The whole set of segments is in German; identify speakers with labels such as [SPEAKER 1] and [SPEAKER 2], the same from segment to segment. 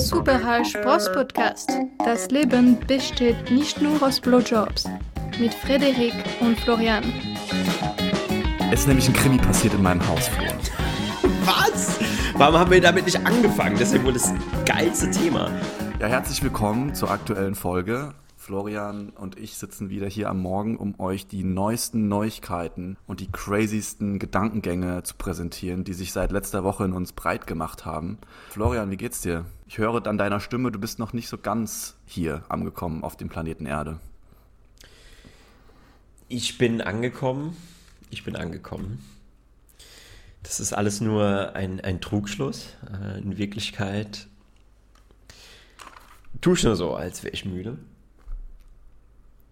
[SPEAKER 1] Super Spaß Podcast. Das Leben besteht nicht nur aus Blowjobs. Mit Frederik und Florian.
[SPEAKER 2] Es ist nämlich ein Krimi passiert in meinem Haus, Florian.
[SPEAKER 3] Was? Warum haben wir damit nicht angefangen? Das ist ja wohl das geilste Thema.
[SPEAKER 2] Ja, herzlich willkommen zur aktuellen Folge. Florian und ich sitzen wieder hier am Morgen, um euch die neuesten Neuigkeiten und die crazysten Gedankengänge zu präsentieren, die sich seit letzter Woche in uns breit gemacht haben. Florian, wie geht's dir? Ich höre an deiner Stimme, du bist noch nicht so ganz hier angekommen auf dem Planeten Erde.
[SPEAKER 3] Ich bin angekommen. Ich bin angekommen. Das ist alles nur ein, ein Trugschluss. Äh, in Wirklichkeit tue ich nur so, als wäre ich müde.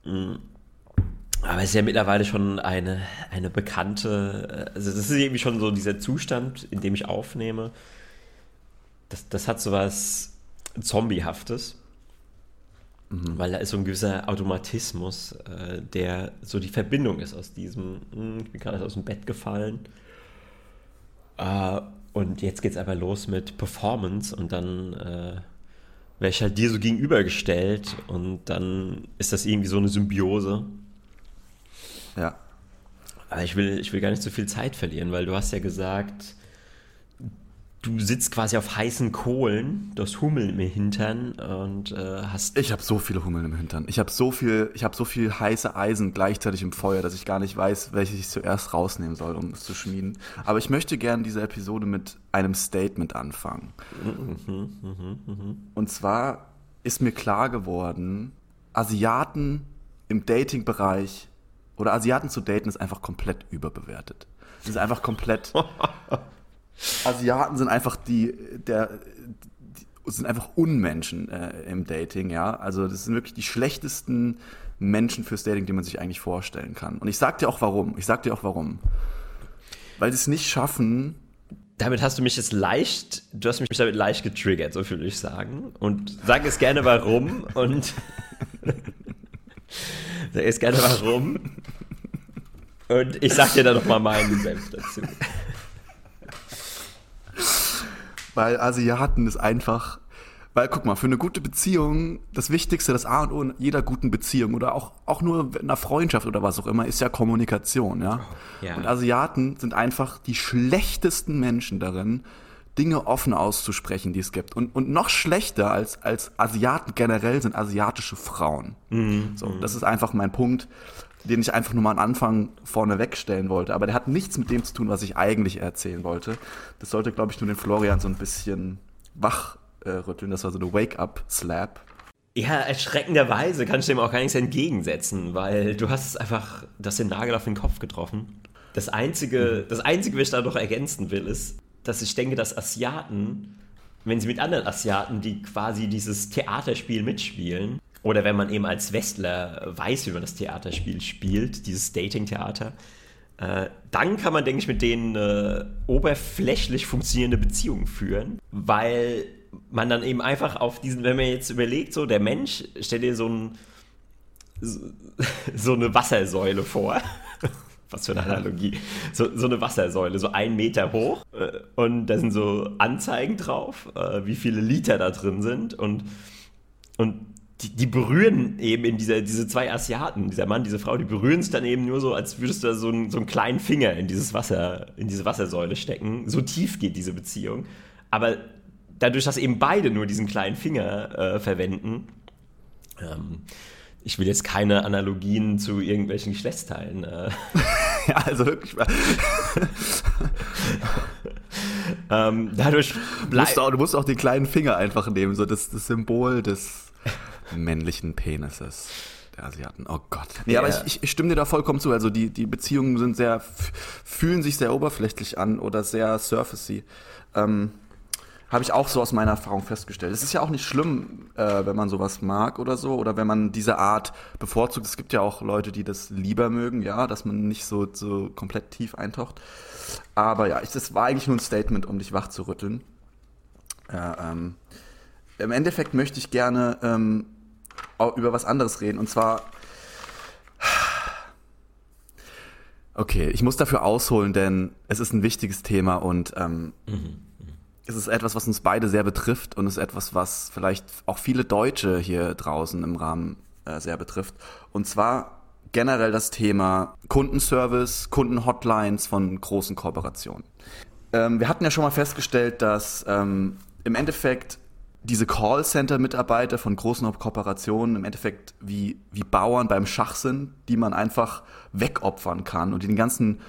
[SPEAKER 3] Mm. Aber es ist ja mittlerweile schon eine, eine bekannte, also das ist irgendwie schon so dieser Zustand, in dem ich aufnehme. Das, das hat so was Zombiehaftes, mhm. weil da ist so ein gewisser Automatismus, äh, der so die Verbindung ist aus diesem, hm, ich bin gerade aus dem Bett gefallen. Äh, und jetzt geht es einfach los mit Performance und dann äh, wäre ich halt dir so gegenübergestellt und dann ist das irgendwie so eine Symbiose.
[SPEAKER 2] Ja.
[SPEAKER 3] Aber ich will, ich will gar nicht so viel Zeit verlieren, weil du hast ja gesagt, du sitzt quasi auf heißen Kohlen, du hast Hummeln im Hintern und äh, hast.
[SPEAKER 2] Ich habe so viele Hummeln im Hintern. Ich habe so viel, ich habe so viel heiße Eisen gleichzeitig im Feuer, dass ich gar nicht weiß, welches ich zuerst rausnehmen soll, um es zu schmieden. Aber ich möchte gerne diese Episode mit einem Statement anfangen. Mhm. Und zwar ist mir klar geworden, Asiaten im Dating-Bereich oder Asiaten zu daten ist einfach komplett überbewertet. Das ist einfach komplett Asiaten sind einfach die, der, die, sind einfach Unmenschen äh, im Dating, ja. Also das sind wirklich die schlechtesten Menschen fürs Dating, die man sich eigentlich vorstellen kann. Und ich sag dir auch warum. Ich sag dir auch warum. Weil sie es nicht schaffen.
[SPEAKER 3] Damit hast du mich jetzt leicht, du hast mich damit leicht getriggert, so würde ich sagen. Und sag es gerne warum und sag es gerne warum. Und ich sag dir dann nochmal meinen Senf dazu.
[SPEAKER 2] Weil Asiaten ist einfach. Weil, guck mal, für eine gute Beziehung, das Wichtigste, das A und O in jeder guten Beziehung oder auch, auch nur in einer Freundschaft oder was auch immer, ist ja Kommunikation, ja? ja. Und Asiaten sind einfach die schlechtesten Menschen darin, Dinge offen auszusprechen, die es gibt. Und, und noch schlechter als, als Asiaten generell sind asiatische Frauen. Mhm. So, das ist einfach mein Punkt den ich einfach nur mal am Anfang vorne wegstellen wollte. Aber der hat nichts mit dem zu tun, was ich eigentlich erzählen wollte. Das sollte, glaube ich, nur den Florian so ein bisschen wachrütteln. Äh, das war so eine Wake-up-Slap.
[SPEAKER 3] Ja, erschreckenderweise kann ich dem auch gar nichts entgegensetzen, weil du hast einfach das den Nagel auf den Kopf getroffen. Das Einzige, das Einzige, was ich da noch ergänzen will, ist, dass ich denke, dass Asiaten, wenn sie mit anderen Asiaten, die quasi dieses Theaterspiel mitspielen, oder wenn man eben als Westler weiß, wie man das Theaterspiel spielt, dieses Dating-Theater, äh, dann kann man, denke ich, mit denen äh, oberflächlich funktionierende Beziehungen führen, weil man dann eben einfach auf diesen, wenn man jetzt überlegt, so der Mensch, stell dir so, ein, so eine Wassersäule vor. Was für eine Analogie. So, so eine Wassersäule, so ein Meter hoch. Äh, und da sind so Anzeigen drauf, äh, wie viele Liter da drin sind. Und, und die, die berühren eben in dieser, diese zwei Asiaten, dieser Mann, diese Frau, die berühren es dann eben nur so, als würdest du da so, einen, so einen kleinen Finger in dieses Wasser, in diese Wassersäule stecken. So tief geht diese Beziehung. Aber dadurch, dass eben beide nur diesen kleinen Finger äh, verwenden, ähm, ich will jetzt keine Analogien zu irgendwelchen Geschlechtsteilen. Äh.
[SPEAKER 2] ja, also wirklich.
[SPEAKER 3] ähm, dadurch
[SPEAKER 2] bleibt. Du, du musst auch den kleinen Finger einfach nehmen, so das, das Symbol des männlichen Penises der Asiaten. Oh Gott. Nee, yeah. aber ich, ich, stimme dir da vollkommen zu. Also die, die Beziehungen sind sehr, fühlen sich sehr oberflächlich an oder sehr surfacey. Ähm, habe ich auch so aus meiner Erfahrung festgestellt. Es ist ja auch nicht schlimm, äh, wenn man sowas mag oder so, oder wenn man diese Art bevorzugt. Es gibt ja auch Leute, die das lieber mögen, ja, dass man nicht so, so komplett tief eintaucht. Aber ja, ich, das war eigentlich nur ein Statement, um dich wach zu rütteln. Ja, ähm, Im Endeffekt möchte ich gerne ähm, über was anderes reden. Und zwar. Okay, ich muss dafür ausholen, denn es ist ein wichtiges Thema und ähm, mhm. es ist etwas, was uns beide sehr betrifft und es ist etwas, was vielleicht auch viele Deutsche hier draußen im Rahmen äh, sehr betrifft. Und zwar generell das Thema Kundenservice, Kundenhotlines von großen Kooperationen. Ähm, wir hatten ja schon mal festgestellt, dass ähm, im Endeffekt diese Callcenter-Mitarbeiter von großen Kooperationen im Endeffekt wie, wie Bauern beim Schach sind, die man einfach wegopfern kann und den ganzen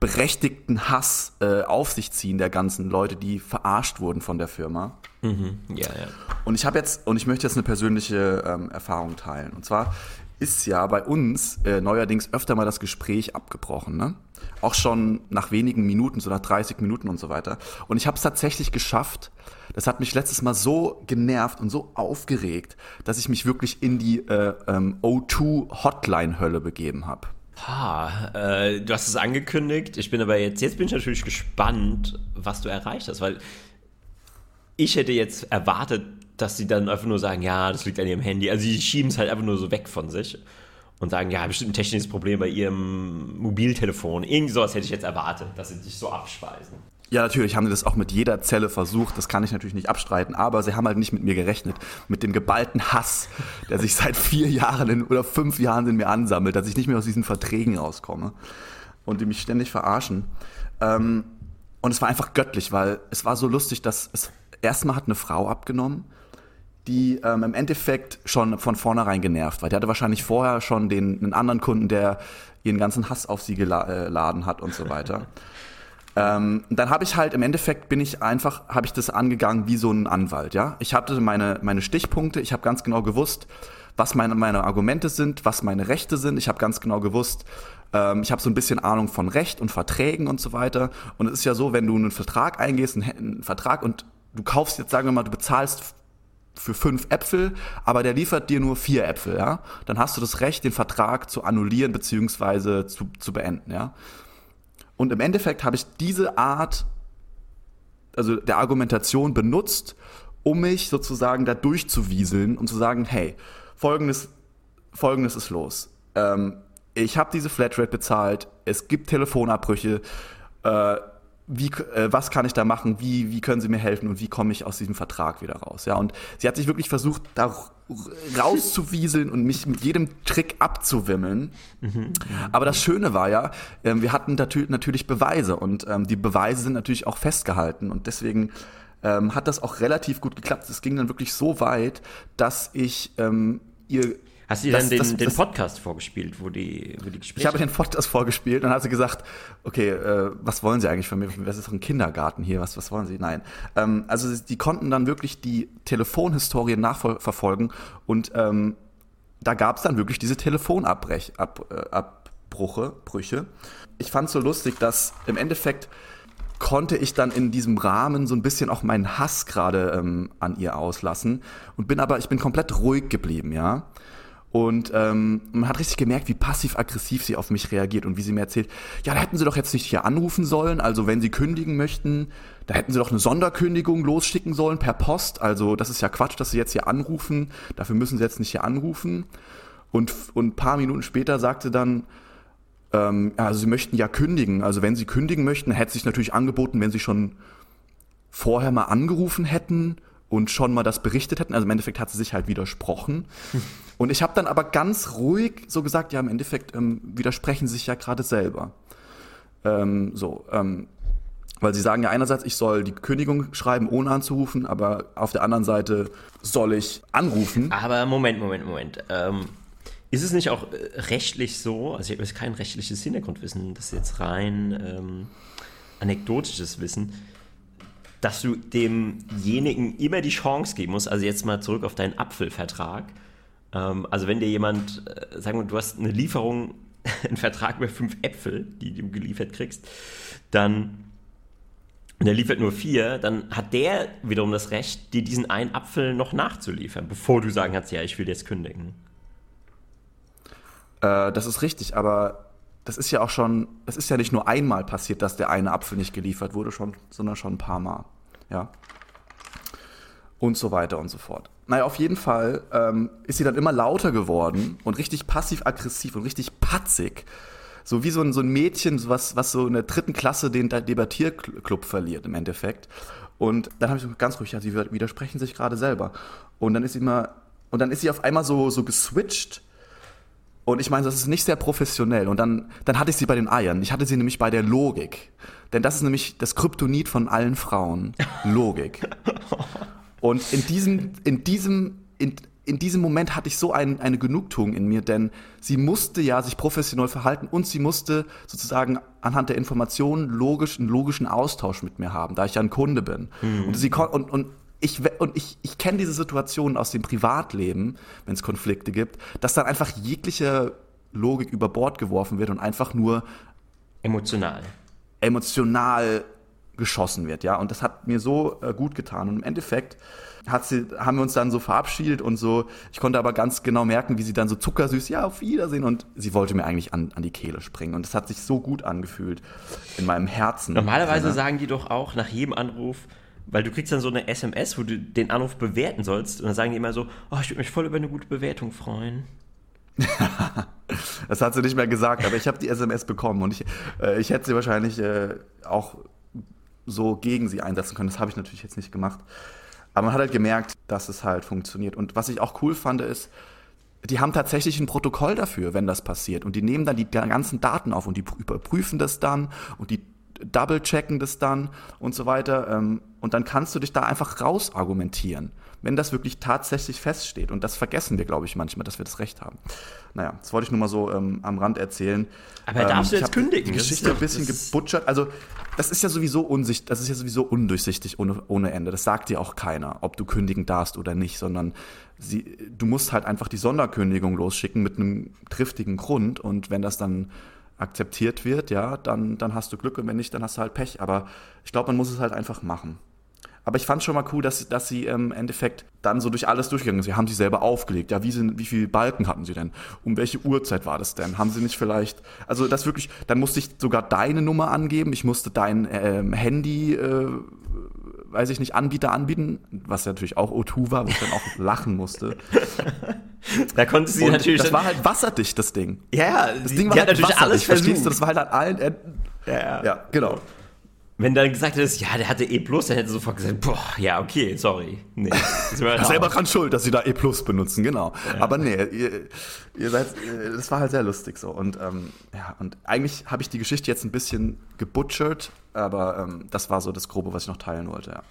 [SPEAKER 2] berechtigten Hass äh, auf sich ziehen der ganzen Leute, die verarscht wurden von der Firma.
[SPEAKER 3] Mhm. Ja, ja.
[SPEAKER 2] Und ich habe jetzt und ich möchte jetzt eine persönliche ähm, Erfahrung teilen. Und zwar ist ja bei uns äh, neuerdings öfter mal das Gespräch abgebrochen, ne? Auch schon nach wenigen Minuten, so nach 30 Minuten und so weiter. Und ich habe es tatsächlich geschafft. Das hat mich letztes Mal so genervt und so aufgeregt, dass ich mich wirklich in die äh, ähm, O2-Hotline-Hölle begeben habe.
[SPEAKER 3] Ha, äh, du hast es angekündigt. Ich bin aber jetzt, jetzt bin ich natürlich gespannt, was du erreicht hast, weil ich hätte jetzt erwartet, dass sie dann einfach nur sagen, ja, das liegt an ihrem Handy. Also sie schieben es halt einfach nur so weg von sich und sagen, ja, bestimmt ein technisches Problem bei ihrem Mobiltelefon. Irgendwie sowas hätte ich jetzt erwartet, dass sie dich so abspeisen.
[SPEAKER 2] Ja, natürlich haben sie das auch mit jeder Zelle versucht, das kann ich natürlich nicht abstreiten, aber sie haben halt nicht mit mir gerechnet, mit dem geballten Hass, der sich seit vier Jahren in, oder fünf Jahren in mir ansammelt, dass ich nicht mehr aus diesen Verträgen rauskomme und die mich ständig verarschen. Ähm, und es war einfach göttlich, weil es war so lustig, dass es erstmal hat eine Frau abgenommen, die ähm, im Endeffekt schon von vornherein genervt war. Die hatte wahrscheinlich vorher schon den einen anderen Kunden, der ihren ganzen Hass auf sie geladen hat und so weiter. ähm, dann habe ich halt im Endeffekt bin ich einfach habe ich das angegangen wie so ein Anwalt. Ja, ich hatte meine meine Stichpunkte. Ich habe ganz genau gewusst, was meine meine Argumente sind, was meine Rechte sind. Ich habe ganz genau gewusst. Ähm, ich habe so ein bisschen Ahnung von Recht und Verträgen und so weiter. Und es ist ja so, wenn du einen Vertrag eingehst, einen, einen Vertrag und du kaufst jetzt, sagen wir mal, du bezahlst für fünf Äpfel, aber der liefert dir nur vier Äpfel, ja, dann hast du das Recht, den Vertrag zu annullieren bzw. Zu, zu beenden, ja. Und im Endeffekt habe ich diese Art, also der Argumentation benutzt, um mich sozusagen da durchzuwieseln und zu sagen, hey, folgendes, folgendes ist los. Ähm, ich habe diese Flatrate bezahlt, es gibt Telefonabbrüche, äh, wie, äh, was kann ich da machen, wie, wie können Sie mir helfen und wie komme ich aus diesem Vertrag wieder raus. Ja, und sie hat sich wirklich versucht, da rauszuwieseln und mich mit jedem Trick abzuwimmeln. Mhm. Aber das Schöne war ja, äh, wir hatten natürlich Beweise und ähm, die Beweise sind natürlich auch festgehalten und deswegen ähm, hat das auch relativ gut geklappt. Es ging dann wirklich so weit, dass ich ähm, ihr
[SPEAKER 3] Hast du dir dann den, das, den Podcast vorgespielt, wo die, wo die
[SPEAKER 2] Gespräche... Ich habe den Podcast vorgespielt und dann hat sie gesagt, okay, äh, was wollen Sie eigentlich von mir? Das ist doch ein Kindergarten hier, was, was wollen Sie? Nein. Ähm, also die konnten dann wirklich die Telefonhistorie nachverfolgen und ähm, da gab es dann wirklich diese Telefonabbrüche. Ab, äh, Brüche. Ich fand es so lustig, dass im Endeffekt konnte ich dann in diesem Rahmen so ein bisschen auch meinen Hass gerade ähm, an ihr auslassen und bin aber ich bin komplett ruhig geblieben, ja. Und ähm, man hat richtig gemerkt, wie passiv-aggressiv sie auf mich reagiert und wie sie mir erzählt, ja, da hätten sie doch jetzt nicht hier anrufen sollen. Also wenn sie kündigen möchten, da hätten sie doch eine Sonderkündigung losschicken sollen per Post. Also das ist ja Quatsch, dass sie jetzt hier anrufen. Dafür müssen sie jetzt nicht hier anrufen. Und, und ein paar Minuten später sagte dann, ähm, also sie möchten ja kündigen. Also wenn sie kündigen möchten, hätte es sich natürlich angeboten, wenn sie schon vorher mal angerufen hätten und schon mal das berichtet hätten. Also im Endeffekt hat sie sich halt widersprochen. Und ich habe dann aber ganz ruhig so gesagt, ja, im Endeffekt ähm, widersprechen sie sich ja gerade selber. Ähm, so, ähm, weil sie sagen ja einerseits, ich soll die Kündigung schreiben, ohne anzurufen, aber auf der anderen Seite soll ich anrufen.
[SPEAKER 3] Aber Moment, Moment, Moment. Ähm, ist es nicht auch äh, rechtlich so, also ich habe jetzt kein rechtliches Hintergrundwissen, das ist jetzt rein ähm, anekdotisches Wissen, dass du demjenigen immer die Chance geben musst, also jetzt mal zurück auf deinen Apfelvertrag. Ähm, also wenn dir jemand, äh, sagen wir, du hast eine Lieferung, einen Vertrag über fünf Äpfel, die du geliefert kriegst, dann und er liefert nur vier, dann hat der wiederum das Recht, dir diesen einen Apfel noch nachzuliefern, bevor du sagen kannst, ja, ich will jetzt kündigen.
[SPEAKER 2] Äh, das ist richtig, aber das ist ja auch schon, es ist ja nicht nur einmal passiert, dass der eine Apfel nicht geliefert wurde, schon, sondern schon ein paar Mal. Ja. Und so weiter und so fort. Naja, auf jeden Fall ähm, ist sie dann immer lauter geworden und richtig passiv-aggressiv und richtig patzig. So wie so ein, so ein Mädchen, was, was so in der dritten Klasse den Debattierclub verliert im Endeffekt. Und dann habe ich ganz ruhig, ja, sie widersprechen sich gerade selber. Und dann ist sie mal, und dann ist sie auf einmal so, so geswitcht. Und ich meine, das ist nicht sehr professionell. Und dann, dann hatte ich sie bei den Eiern. Ich hatte sie nämlich bei der Logik. Denn das ist nämlich das Kryptonit von allen Frauen. Logik. Und in diesem, in diesem, in, in diesem Moment hatte ich so ein, eine Genugtuung in mir, denn sie musste ja sich professionell verhalten und sie musste sozusagen anhand der Informationen logisch, einen logischen Austausch mit mir haben, da ich ja ein Kunde bin. Mhm. Und, sie, und, und ich, und ich, ich kenne diese Situation aus dem Privatleben, wenn es Konflikte gibt, dass dann einfach jegliche Logik über Bord geworfen wird und einfach nur
[SPEAKER 3] emotional.
[SPEAKER 2] Emotional geschossen wird, ja. Und das hat mir so äh, gut getan. Und im Endeffekt hat sie, haben wir uns dann so verabschiedet und so. Ich konnte aber ganz genau merken, wie sie dann so zuckersüß, ja, auf Wiedersehen. Und sie wollte mir eigentlich an, an die Kehle springen. Und das hat sich so gut angefühlt in meinem Herzen.
[SPEAKER 3] Normalerweise sagen die doch auch nach jedem Anruf, weil du kriegst dann so eine SMS, wo du den Anruf bewerten sollst. Und dann sagen die immer so, oh, ich würde mich voll über eine gute Bewertung freuen.
[SPEAKER 2] das hat sie nicht mehr gesagt, aber ich habe die SMS bekommen und ich, äh, ich hätte sie wahrscheinlich äh, auch so gegen sie einsetzen können. Das habe ich natürlich jetzt nicht gemacht. Aber man hat halt gemerkt, dass es halt funktioniert. Und was ich auch cool fand, ist, die haben tatsächlich ein Protokoll dafür, wenn das passiert. Und die nehmen dann die ganzen Daten auf und die überprüfen das dann und die double-checken das dann und so weiter. Ähm, und dann kannst du dich da einfach raus argumentieren wenn das wirklich tatsächlich feststeht. Und das vergessen wir, glaube ich, manchmal, dass wir das Recht haben. Naja, das wollte ich nur mal so ähm, am Rand erzählen.
[SPEAKER 3] Aber ähm, darfst du jetzt kündigen?
[SPEAKER 2] Die Geschichte ein bisschen gebutschert. Also, das ist ja sowieso unsicht, das ist ja sowieso undurchsichtig ohne, ohne Ende. Das sagt dir auch keiner, ob du kündigen darfst oder nicht, sondern sie, du musst halt einfach die Sonderkündigung losschicken mit einem triftigen Grund. Und wenn das dann akzeptiert wird, ja, dann, dann hast du Glück und wenn nicht, dann hast du halt Pech. Aber ich glaube, man muss es halt einfach machen. Aber ich fand schon mal cool, dass, dass sie im Endeffekt dann so durch alles durchgegangen sind. Sie haben sie selber aufgelegt. Ja, wie, sind, wie viele Balken hatten sie denn? Um welche Uhrzeit war das denn? Haben sie nicht vielleicht, also das wirklich, dann musste ich sogar deine Nummer angeben. Ich musste dein ähm, Handy, äh, weiß ich nicht, Anbieter anbieten, was ja natürlich auch O2 war, wo ich dann auch lachen musste.
[SPEAKER 3] Da konnte sie
[SPEAKER 2] Und
[SPEAKER 3] natürlich.
[SPEAKER 2] Das war halt wasserdicht, das Ding.
[SPEAKER 3] Ja,
[SPEAKER 2] das Ding war halt
[SPEAKER 3] natürlich alles versucht.
[SPEAKER 2] Das war halt an allen Enden.
[SPEAKER 3] Ja, ja, genau. Wenn dann gesagt hättest, ja, der hatte E+, dann hätte sofort gesagt, boah, ja, okay, sorry. Nee,
[SPEAKER 2] selber dran schuld, dass sie da E+, benutzen, genau. Ja. Aber nee, ihr, ihr seid, das war halt sehr lustig so. Und ähm, ja, und eigentlich habe ich die Geschichte jetzt ein bisschen gebutchert, aber ähm, das war so das Grobe, was ich noch teilen wollte, ja.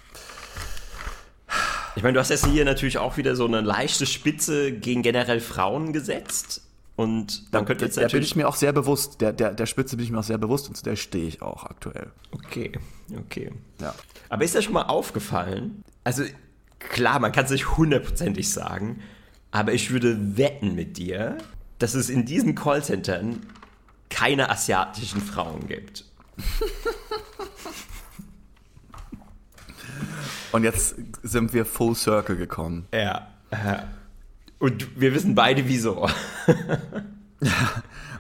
[SPEAKER 3] Ich meine, du hast jetzt hier natürlich auch wieder so eine leichte Spitze gegen generell Frauen gesetzt. Und dann könnte jetzt
[SPEAKER 2] Da bin ich mir auch sehr bewusst, der, der, der Spitze bin ich mir auch sehr bewusst und zu der stehe ich auch aktuell.
[SPEAKER 3] Okay, okay. Ja. Aber ist dir schon mal aufgefallen? Also klar, man kann es nicht hundertprozentig sagen, aber ich würde wetten mit dir, dass es in diesen Callcentern keine asiatischen Frauen gibt.
[SPEAKER 2] Und jetzt sind wir full circle gekommen.
[SPEAKER 3] Ja. Und wir wissen beide wieso.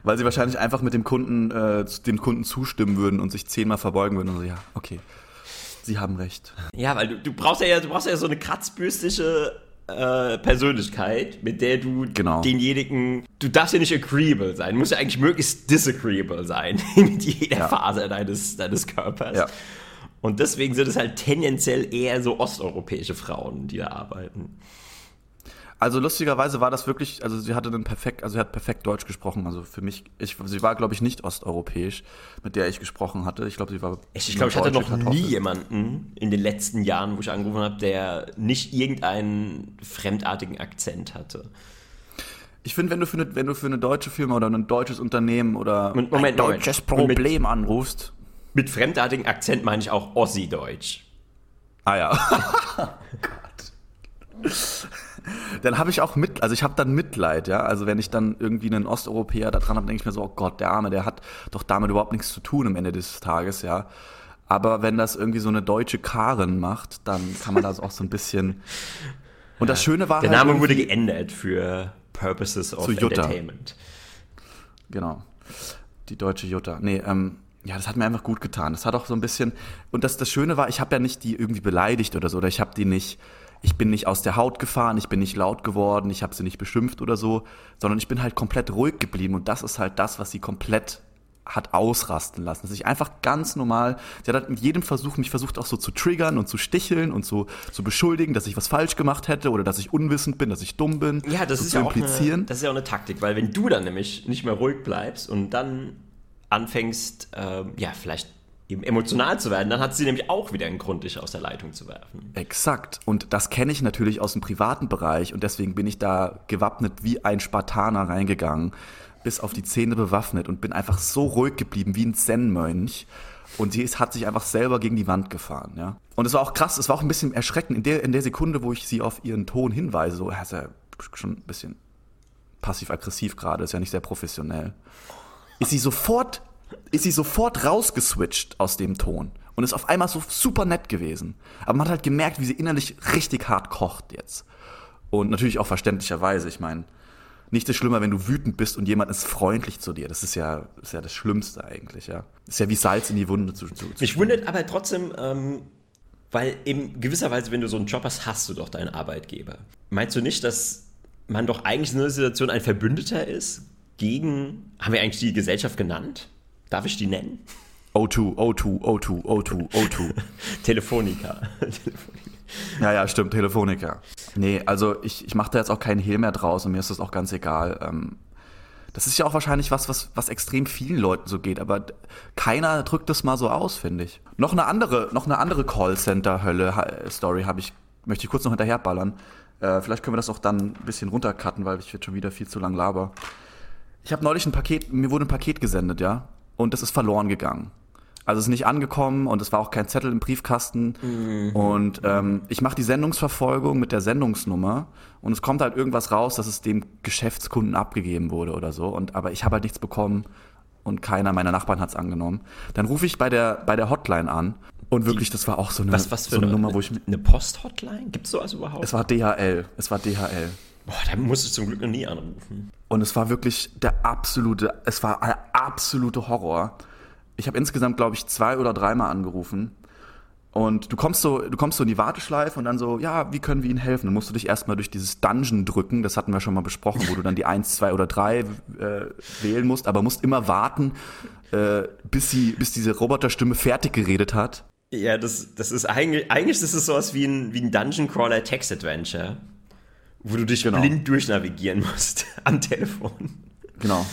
[SPEAKER 2] Weil sie wahrscheinlich einfach mit dem Kunden, äh, dem Kunden zustimmen würden und sich zehnmal verbeugen würden und so, ja, okay. Sie haben recht.
[SPEAKER 3] Ja, weil du, du brauchst ja, du brauchst ja so eine kratzbürstige äh, Persönlichkeit, mit der du genau. denjenigen, du darfst ja nicht agreeable sein, du musst ja eigentlich möglichst disagreeable sein mit jeder ja. Phase deines, deines Körpers. Ja. Und deswegen sind es halt tendenziell eher so osteuropäische Frauen, die da arbeiten.
[SPEAKER 2] Also lustigerweise war das wirklich, also sie hatte dann perfekt, also sie hat perfekt Deutsch gesprochen. Also für mich, ich, sie war, glaube ich, nicht osteuropäisch, mit der ich gesprochen hatte. Ich glaube, sie war.
[SPEAKER 3] Ich, ich glaube, ich hatte noch Kartoffel. nie jemanden in den letzten Jahren, wo ich angerufen habe, der nicht irgendeinen fremdartigen Akzent hatte.
[SPEAKER 2] Ich finde, wenn du für eine, wenn du für eine deutsche Firma oder ein deutsches Unternehmen oder
[SPEAKER 3] Moment, ein
[SPEAKER 2] deutsches
[SPEAKER 3] Moment.
[SPEAKER 2] Problem mit, anrufst.
[SPEAKER 3] Mit fremdartigen Akzent meine ich auch Ossi-Deutsch.
[SPEAKER 2] Ah ja. oh Gott dann habe ich auch mit, also ich habe dann Mitleid, ja. Also wenn ich dann irgendwie einen Osteuropäer da dran habe, denke ich mir so, oh Gott, der Arme, der hat doch damit überhaupt nichts zu tun am Ende des Tages, ja. Aber wenn das irgendwie so eine deutsche Karen macht, dann kann man das auch so ein bisschen. Und das Schöne war
[SPEAKER 3] Der halt Name wurde geändert für Purposes of Entertainment.
[SPEAKER 2] Genau. Die deutsche Jutta. Nee, ähm, ja, das hat mir einfach gut getan. Das hat auch so ein bisschen. Und das, das Schöne war, ich habe ja nicht die irgendwie beleidigt oder so, oder ich habe die nicht ich bin nicht aus der Haut gefahren, ich bin nicht laut geworden, ich habe sie nicht beschimpft oder so, sondern ich bin halt komplett ruhig geblieben und das ist halt das, was sie komplett hat ausrasten lassen. Dass ich einfach ganz normal, sie hat halt mit jedem Versuch mich versucht auch so zu triggern und zu sticheln und so zu beschuldigen, dass ich was falsch gemacht hätte oder dass ich unwissend bin, dass ich dumm bin.
[SPEAKER 3] Ja, das
[SPEAKER 2] so
[SPEAKER 3] ist
[SPEAKER 2] zu
[SPEAKER 3] ja auch eine, das ist ja auch eine Taktik, weil wenn du dann nämlich nicht mehr ruhig bleibst und dann anfängst, ähm, ja, vielleicht eben emotional zu werden, dann hat sie nämlich auch wieder einen Grund, dich aus der Leitung zu werfen.
[SPEAKER 2] Exakt. Und das kenne ich natürlich aus dem privaten Bereich und deswegen bin ich da gewappnet wie ein Spartaner reingegangen, bis auf die Zähne bewaffnet und bin einfach so ruhig geblieben wie ein Zen-Mönch. Und sie ist, hat sich einfach selber gegen die Wand gefahren, ja. Und es war auch krass, es war auch ein bisschen erschreckend. In der, in der Sekunde, wo ich sie auf ihren Ton hinweise, so, er ist ja schon ein bisschen passiv-aggressiv gerade, ist ja nicht sehr professionell, ist sie sofort ist sie sofort rausgeswitcht aus dem Ton und ist auf einmal so super nett gewesen. Aber man hat halt gemerkt, wie sie innerlich richtig hart kocht jetzt. Und natürlich auch verständlicherweise, ich meine, nichts ist schlimmer, wenn du wütend bist und jemand ist freundlich zu dir. Das ist ja, ist ja das Schlimmste eigentlich, ja. Ist ja wie Salz in die Wunde zu, zu,
[SPEAKER 3] Mich wundert aber trotzdem, ähm, weil in gewisser Weise, wenn du so einen Job hast, hast du doch deinen Arbeitgeber. Meinst du nicht, dass man doch eigentlich in einer Situation ein Verbündeter ist gegen, haben wir eigentlich die Gesellschaft genannt? Darf ich die nennen?
[SPEAKER 2] O2, O2, O2, O2, O2.
[SPEAKER 3] Telefonica.
[SPEAKER 2] Ja, ja, stimmt, Telefonica. Nee, also ich, ich mache da jetzt auch keinen Hehl mehr draus und mir ist das auch ganz egal. Ähm, das ist ja auch wahrscheinlich was, was, was extrem vielen Leuten so geht, aber keiner drückt das mal so aus, finde ich. Noch eine andere, noch eine andere Callcenter-Hölle-Story habe ich, möchte ich kurz noch hinterherballern. Äh, vielleicht können wir das auch dann ein bisschen runtercutten, weil ich jetzt schon wieder viel zu lang laber. Ich habe neulich ein Paket, mir wurde ein Paket gesendet, ja, und das ist verloren gegangen. Also es ist nicht angekommen und es war auch kein Zettel im Briefkasten.
[SPEAKER 3] Mhm.
[SPEAKER 2] Und ähm, ich mache die Sendungsverfolgung mit der Sendungsnummer und es kommt halt irgendwas raus, dass es dem Geschäftskunden abgegeben wurde oder so. Und aber ich habe halt nichts bekommen und keiner meiner Nachbarn hat es angenommen. Dann rufe ich bei der bei der Hotline an und wirklich, das war auch so eine,
[SPEAKER 3] Was, was für
[SPEAKER 2] so eine
[SPEAKER 3] eine,
[SPEAKER 2] Nummer, wo ich
[SPEAKER 3] eine Post-Hotline? Gibt es sowas überhaupt?
[SPEAKER 2] es war DHL, es war DHL.
[SPEAKER 3] Boah, da musste ich zum Glück noch nie anrufen.
[SPEAKER 2] Und es war wirklich der absolute, es war der absolute Horror. Ich habe insgesamt, glaube ich, zwei oder dreimal angerufen. Und du kommst so, du kommst so in die Warteschleife und dann so, ja, wie können wir Ihnen helfen? Dann musst du dich erstmal durch dieses Dungeon drücken, das hatten wir schon mal besprochen, wo du dann die 1, 2 oder 3 äh, wählen musst, aber musst immer warten, äh, bis, sie, bis diese Roboterstimme fertig geredet hat.
[SPEAKER 3] Ja, das, das ist eigentlich, eigentlich ist es sowas wie ein, wie ein Dungeon Crawler Text Adventure, wo du dich
[SPEAKER 2] Genau.
[SPEAKER 3] blind durchnavigieren musst am Telefon.
[SPEAKER 2] Genau.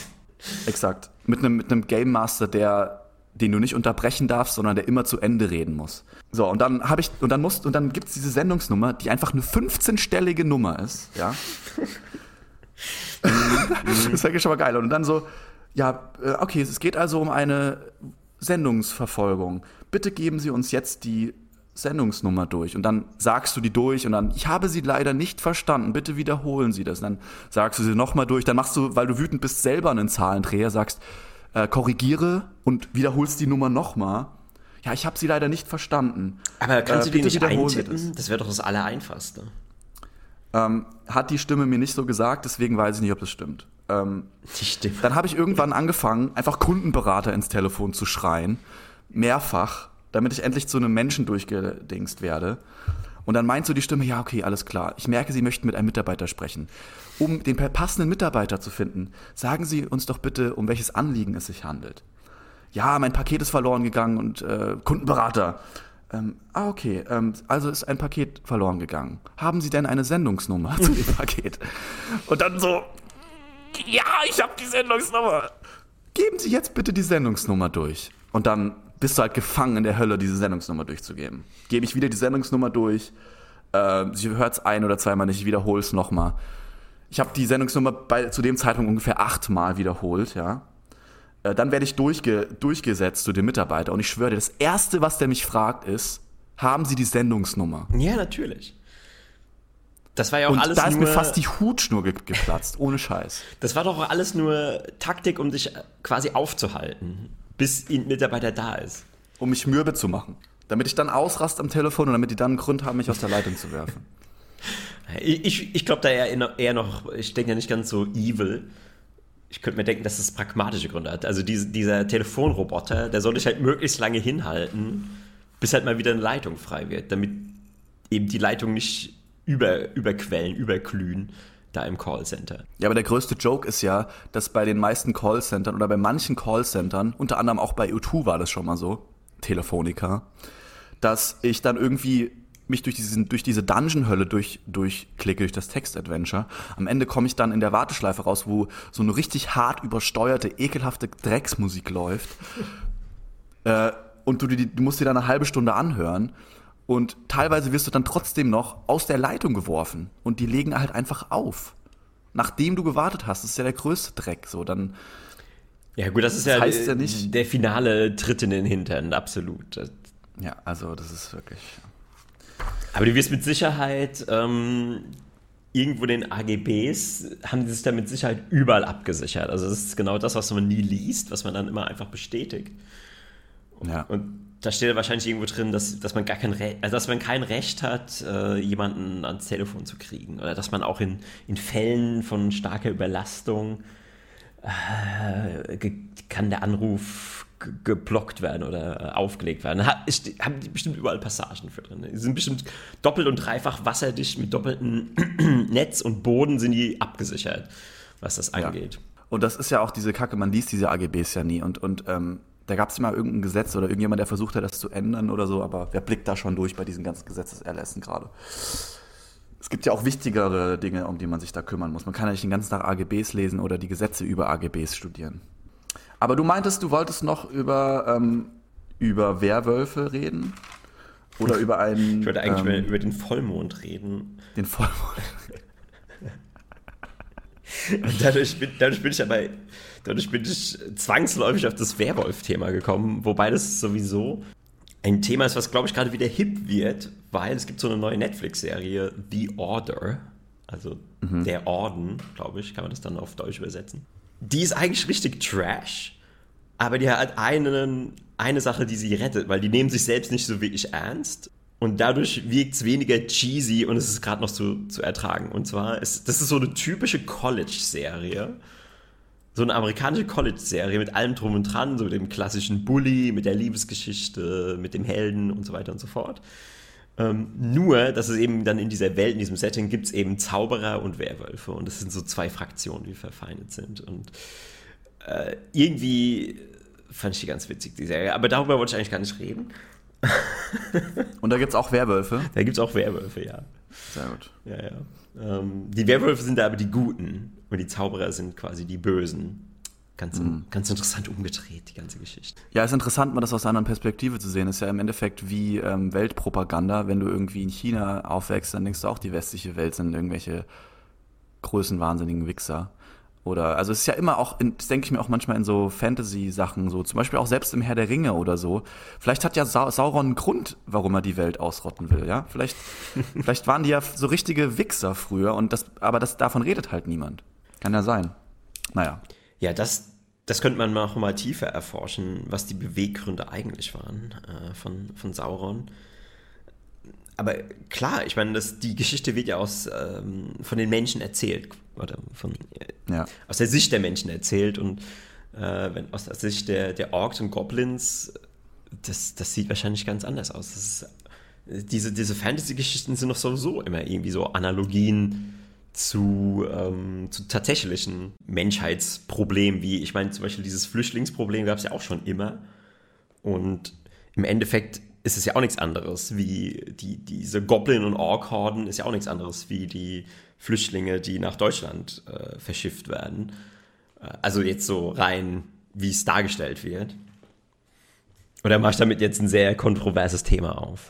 [SPEAKER 2] Exakt. Mit einem, mit einem Game Master, der den du nicht unterbrechen darfst, sondern der immer zu Ende reden muss. So, und dann habe ich, und dann musst, und dann gibt es diese Sendungsnummer, die einfach eine 15-stellige Nummer ist, ja. das ist ja schon mal geil. Und dann so, ja, äh, okay, es geht also um eine Sendungsverfolgung. Bitte geben Sie uns jetzt die Sendungsnummer durch. Und dann sagst du die durch und dann, ich habe sie leider nicht verstanden, bitte wiederholen Sie das. Und dann sagst du sie nochmal durch, dann machst du, weil du wütend bist, selber einen Zahlendreher, sagst, äh, korrigiere und wiederholst die Nummer nochmal. Ja, ich habe sie leider nicht verstanden.
[SPEAKER 3] Aber kannst
[SPEAKER 2] Äh,
[SPEAKER 3] du die nicht eintippen? Das wäre doch das Allereinfachste.
[SPEAKER 2] Ähm, hat die Stimme mir nicht so gesagt, deswegen weiß ich nicht, ob das stimmt. Ähm,
[SPEAKER 3] Die Stimme.
[SPEAKER 2] Dann habe ich irgendwann angefangen, einfach Kundenberater ins Telefon zu schreien. Mehrfach, damit ich endlich zu einem Menschen durchgedingst werde. Und dann meint so die Stimme, ja, okay, alles klar. Ich merke, Sie möchten mit einem Mitarbeiter sprechen. Um den passenden Mitarbeiter zu finden, sagen Sie uns doch bitte, um welches Anliegen es sich handelt. Ja, mein Paket ist verloren gegangen und äh, Kundenberater. Ähm, ah, okay, ähm, also ist ein Paket verloren gegangen. Haben Sie denn eine Sendungsnummer zu dem Paket? Und dann so, ja, ich habe die Sendungsnummer. Geben Sie jetzt bitte die Sendungsnummer durch. Und dann bist du halt gefangen in der Hölle, diese Sendungsnummer durchzugeben. Gebe ich wieder die Sendungsnummer durch. Äh, sie hört es ein oder zweimal nicht, ich wiederhole es nochmal. Ich habe die Sendungsnummer bei, zu dem Zeitpunkt ungefähr achtmal wiederholt, ja. Äh, dann werde ich durchge durchgesetzt zu dem Mitarbeiter und ich schwöre dir, das Erste, was der mich fragt, ist, haben Sie die Sendungsnummer?
[SPEAKER 3] Ja, natürlich. Das war ja auch
[SPEAKER 2] Und
[SPEAKER 3] alles
[SPEAKER 2] da ist
[SPEAKER 3] nur.
[SPEAKER 2] mir fast die Hutschnur ge geplatzt, ohne Scheiß.
[SPEAKER 3] das war doch alles nur Taktik, um dich quasi aufzuhalten, bis ein Mitarbeiter da ist.
[SPEAKER 2] um mich mürbe zu machen. Damit ich dann ausrast am Telefon und damit die dann einen Grund haben, mich aus der Leitung zu werfen.
[SPEAKER 3] Ich, ich, glaube da eher, eher noch, ich denke ja nicht ganz so evil. Ich könnte mir denken, dass es pragmatische Gründe hat. Also diese, dieser Telefonroboter, der soll dich halt möglichst lange hinhalten, bis halt mal wieder eine Leitung frei wird, damit eben die Leitung nicht über, überquellen, überglühen, da im Callcenter.
[SPEAKER 2] Ja, aber der größte Joke ist ja, dass bei den meisten Callcentern oder bei manchen Callcentern, unter anderem auch bei U2 war das schon mal so, Telefonica, dass ich dann irgendwie mich durch, diesen, durch diese Dungeon-Hölle durch, durchklicke, durch das Text-Adventure. Am Ende komme ich dann in der Warteschleife raus, wo so eine richtig hart übersteuerte, ekelhafte Drecksmusik läuft. äh, und du, du musst dir dann eine halbe Stunde anhören. Und teilweise wirst du dann trotzdem noch aus der Leitung geworfen. Und die legen halt einfach auf. Nachdem du gewartet hast. Das ist ja der größte Dreck. So, dann.
[SPEAKER 3] Ja, gut, das ist das ja, heißt ja nicht, der finale Tritt in den Hintern, absolut.
[SPEAKER 2] Ja, also das ist wirklich.
[SPEAKER 3] Aber du wirst mit Sicherheit ähm, irgendwo den AGBs, haben die sich da mit Sicherheit überall abgesichert. Also das ist genau das, was man nie liest, was man dann immer einfach bestätigt. Ja. Und da steht ja wahrscheinlich irgendwo drin, dass, dass man gar kein Recht, also dass man kein Recht hat, äh, jemanden ans Telefon zu kriegen. Oder dass man auch in, in Fällen von starker Überlastung äh, kann der Anruf geblockt werden oder äh, aufgelegt werden. Ha, ist, haben die bestimmt überall Passagen für drin. Die sind bestimmt doppelt und dreifach wasserdicht mit doppeltem Netz und Boden sind die abgesichert, was das angeht.
[SPEAKER 2] Ja. Und das ist ja auch diese Kacke, man liest diese AGBs ja nie. Und, und ähm, da gab es immer irgendein Gesetz oder irgendjemand, der versucht hat, das zu ändern oder so, aber wer blickt da schon durch bei diesen ganzen Gesetzeserlässen gerade? Es gibt ja auch wichtigere Dinge, um die man sich da kümmern muss. Man kann ja nicht den ganzen Tag AGBs lesen oder die Gesetze über AGBs studieren. Aber du meintest, du wolltest noch über, ähm, über Werwölfe reden? Oder über einen.
[SPEAKER 3] Ich wollte eigentlich ähm, über den Vollmond reden.
[SPEAKER 2] Den Vollmond.
[SPEAKER 3] Dadurch bin, dadurch bin ich aber dadurch bin ich zwangsläufig auf das Werwolf-Thema gekommen, wobei das sowieso ein Thema ist, was glaube ich gerade wieder hip wird, weil es gibt so eine neue Netflix-Serie, The Order, also mhm. der Orden, glaube ich, kann man das dann auf Deutsch übersetzen. Die ist eigentlich richtig Trash, aber die hat einen, eine Sache, die sie rettet, weil die nehmen sich selbst nicht so wirklich ernst und dadurch wirkt es weniger cheesy und es ist gerade noch zu, zu ertragen. Und zwar, ist, das ist so eine typische College-Serie. So eine amerikanische College-Serie mit allem drum und dran, so dem klassischen Bully, mit der Liebesgeschichte, mit dem Helden und so weiter und so fort. Ähm, nur, dass es eben dann in dieser Welt, in diesem Setting, gibt es eben Zauberer und Werwölfe. Und das sind so zwei Fraktionen, die verfeindet sind. Und äh, irgendwie fand ich die ganz witzig, die Serie. Aber darüber wollte ich eigentlich gar nicht reden.
[SPEAKER 2] Und da gibt es auch Werwölfe?
[SPEAKER 3] Da gibt es auch Werwölfe, ja.
[SPEAKER 2] Sehr gut.
[SPEAKER 3] Ja, ja. Ähm, die Werwölfe sind da aber die Guten und die Zauberer sind quasi die Bösen. Ganz, mhm. ganz interessant umgedreht, die ganze Geschichte.
[SPEAKER 2] Ja, ist interessant, mal das aus einer anderen Perspektive zu sehen. Ist ja im Endeffekt wie ähm, Weltpropaganda. Wenn du irgendwie in China aufwächst, dann denkst du auch, die westliche Welt sind irgendwelche größenwahnsinnigen Wichser. Oder, also es ist ja immer auch, in, das denke ich mir auch manchmal in so Fantasy-Sachen, so zum Beispiel auch selbst im Herr der Ringe oder so. Vielleicht hat ja Sa Sauron einen Grund, warum er die Welt ausrotten will, ja? Vielleicht, vielleicht waren die ja so richtige Wichser früher und das, aber das, davon redet halt niemand. Kann ja sein. Naja.
[SPEAKER 3] Ja, das, das könnte man noch mal tiefer erforschen, was die Beweggründe eigentlich waren äh, von, von Sauron aber klar, ich meine, das, die Geschichte wird ja aus, ähm, von den Menschen erzählt, oder von, ja. aus der Sicht der Menschen erzählt und äh, wenn, aus der Sicht der, der Orks und Goblins, das, das sieht wahrscheinlich ganz anders aus. Ist, diese diese Fantasy-Geschichten sind doch sowieso immer irgendwie so Analogien zu, ähm, zu tatsächlichen Menschheitsproblemen, wie ich meine, zum Beispiel dieses Flüchtlingsproblem gab es ja auch schon immer. Und im Endeffekt ist es ja auch nichts anderes wie die, diese Goblin- und Ork-Horden ist ja auch nichts anderes wie die Flüchtlinge, die nach Deutschland äh, verschifft werden. Äh, also jetzt so rein, wie es dargestellt wird. Oder mache ich damit jetzt ein sehr kontroverses Thema auf?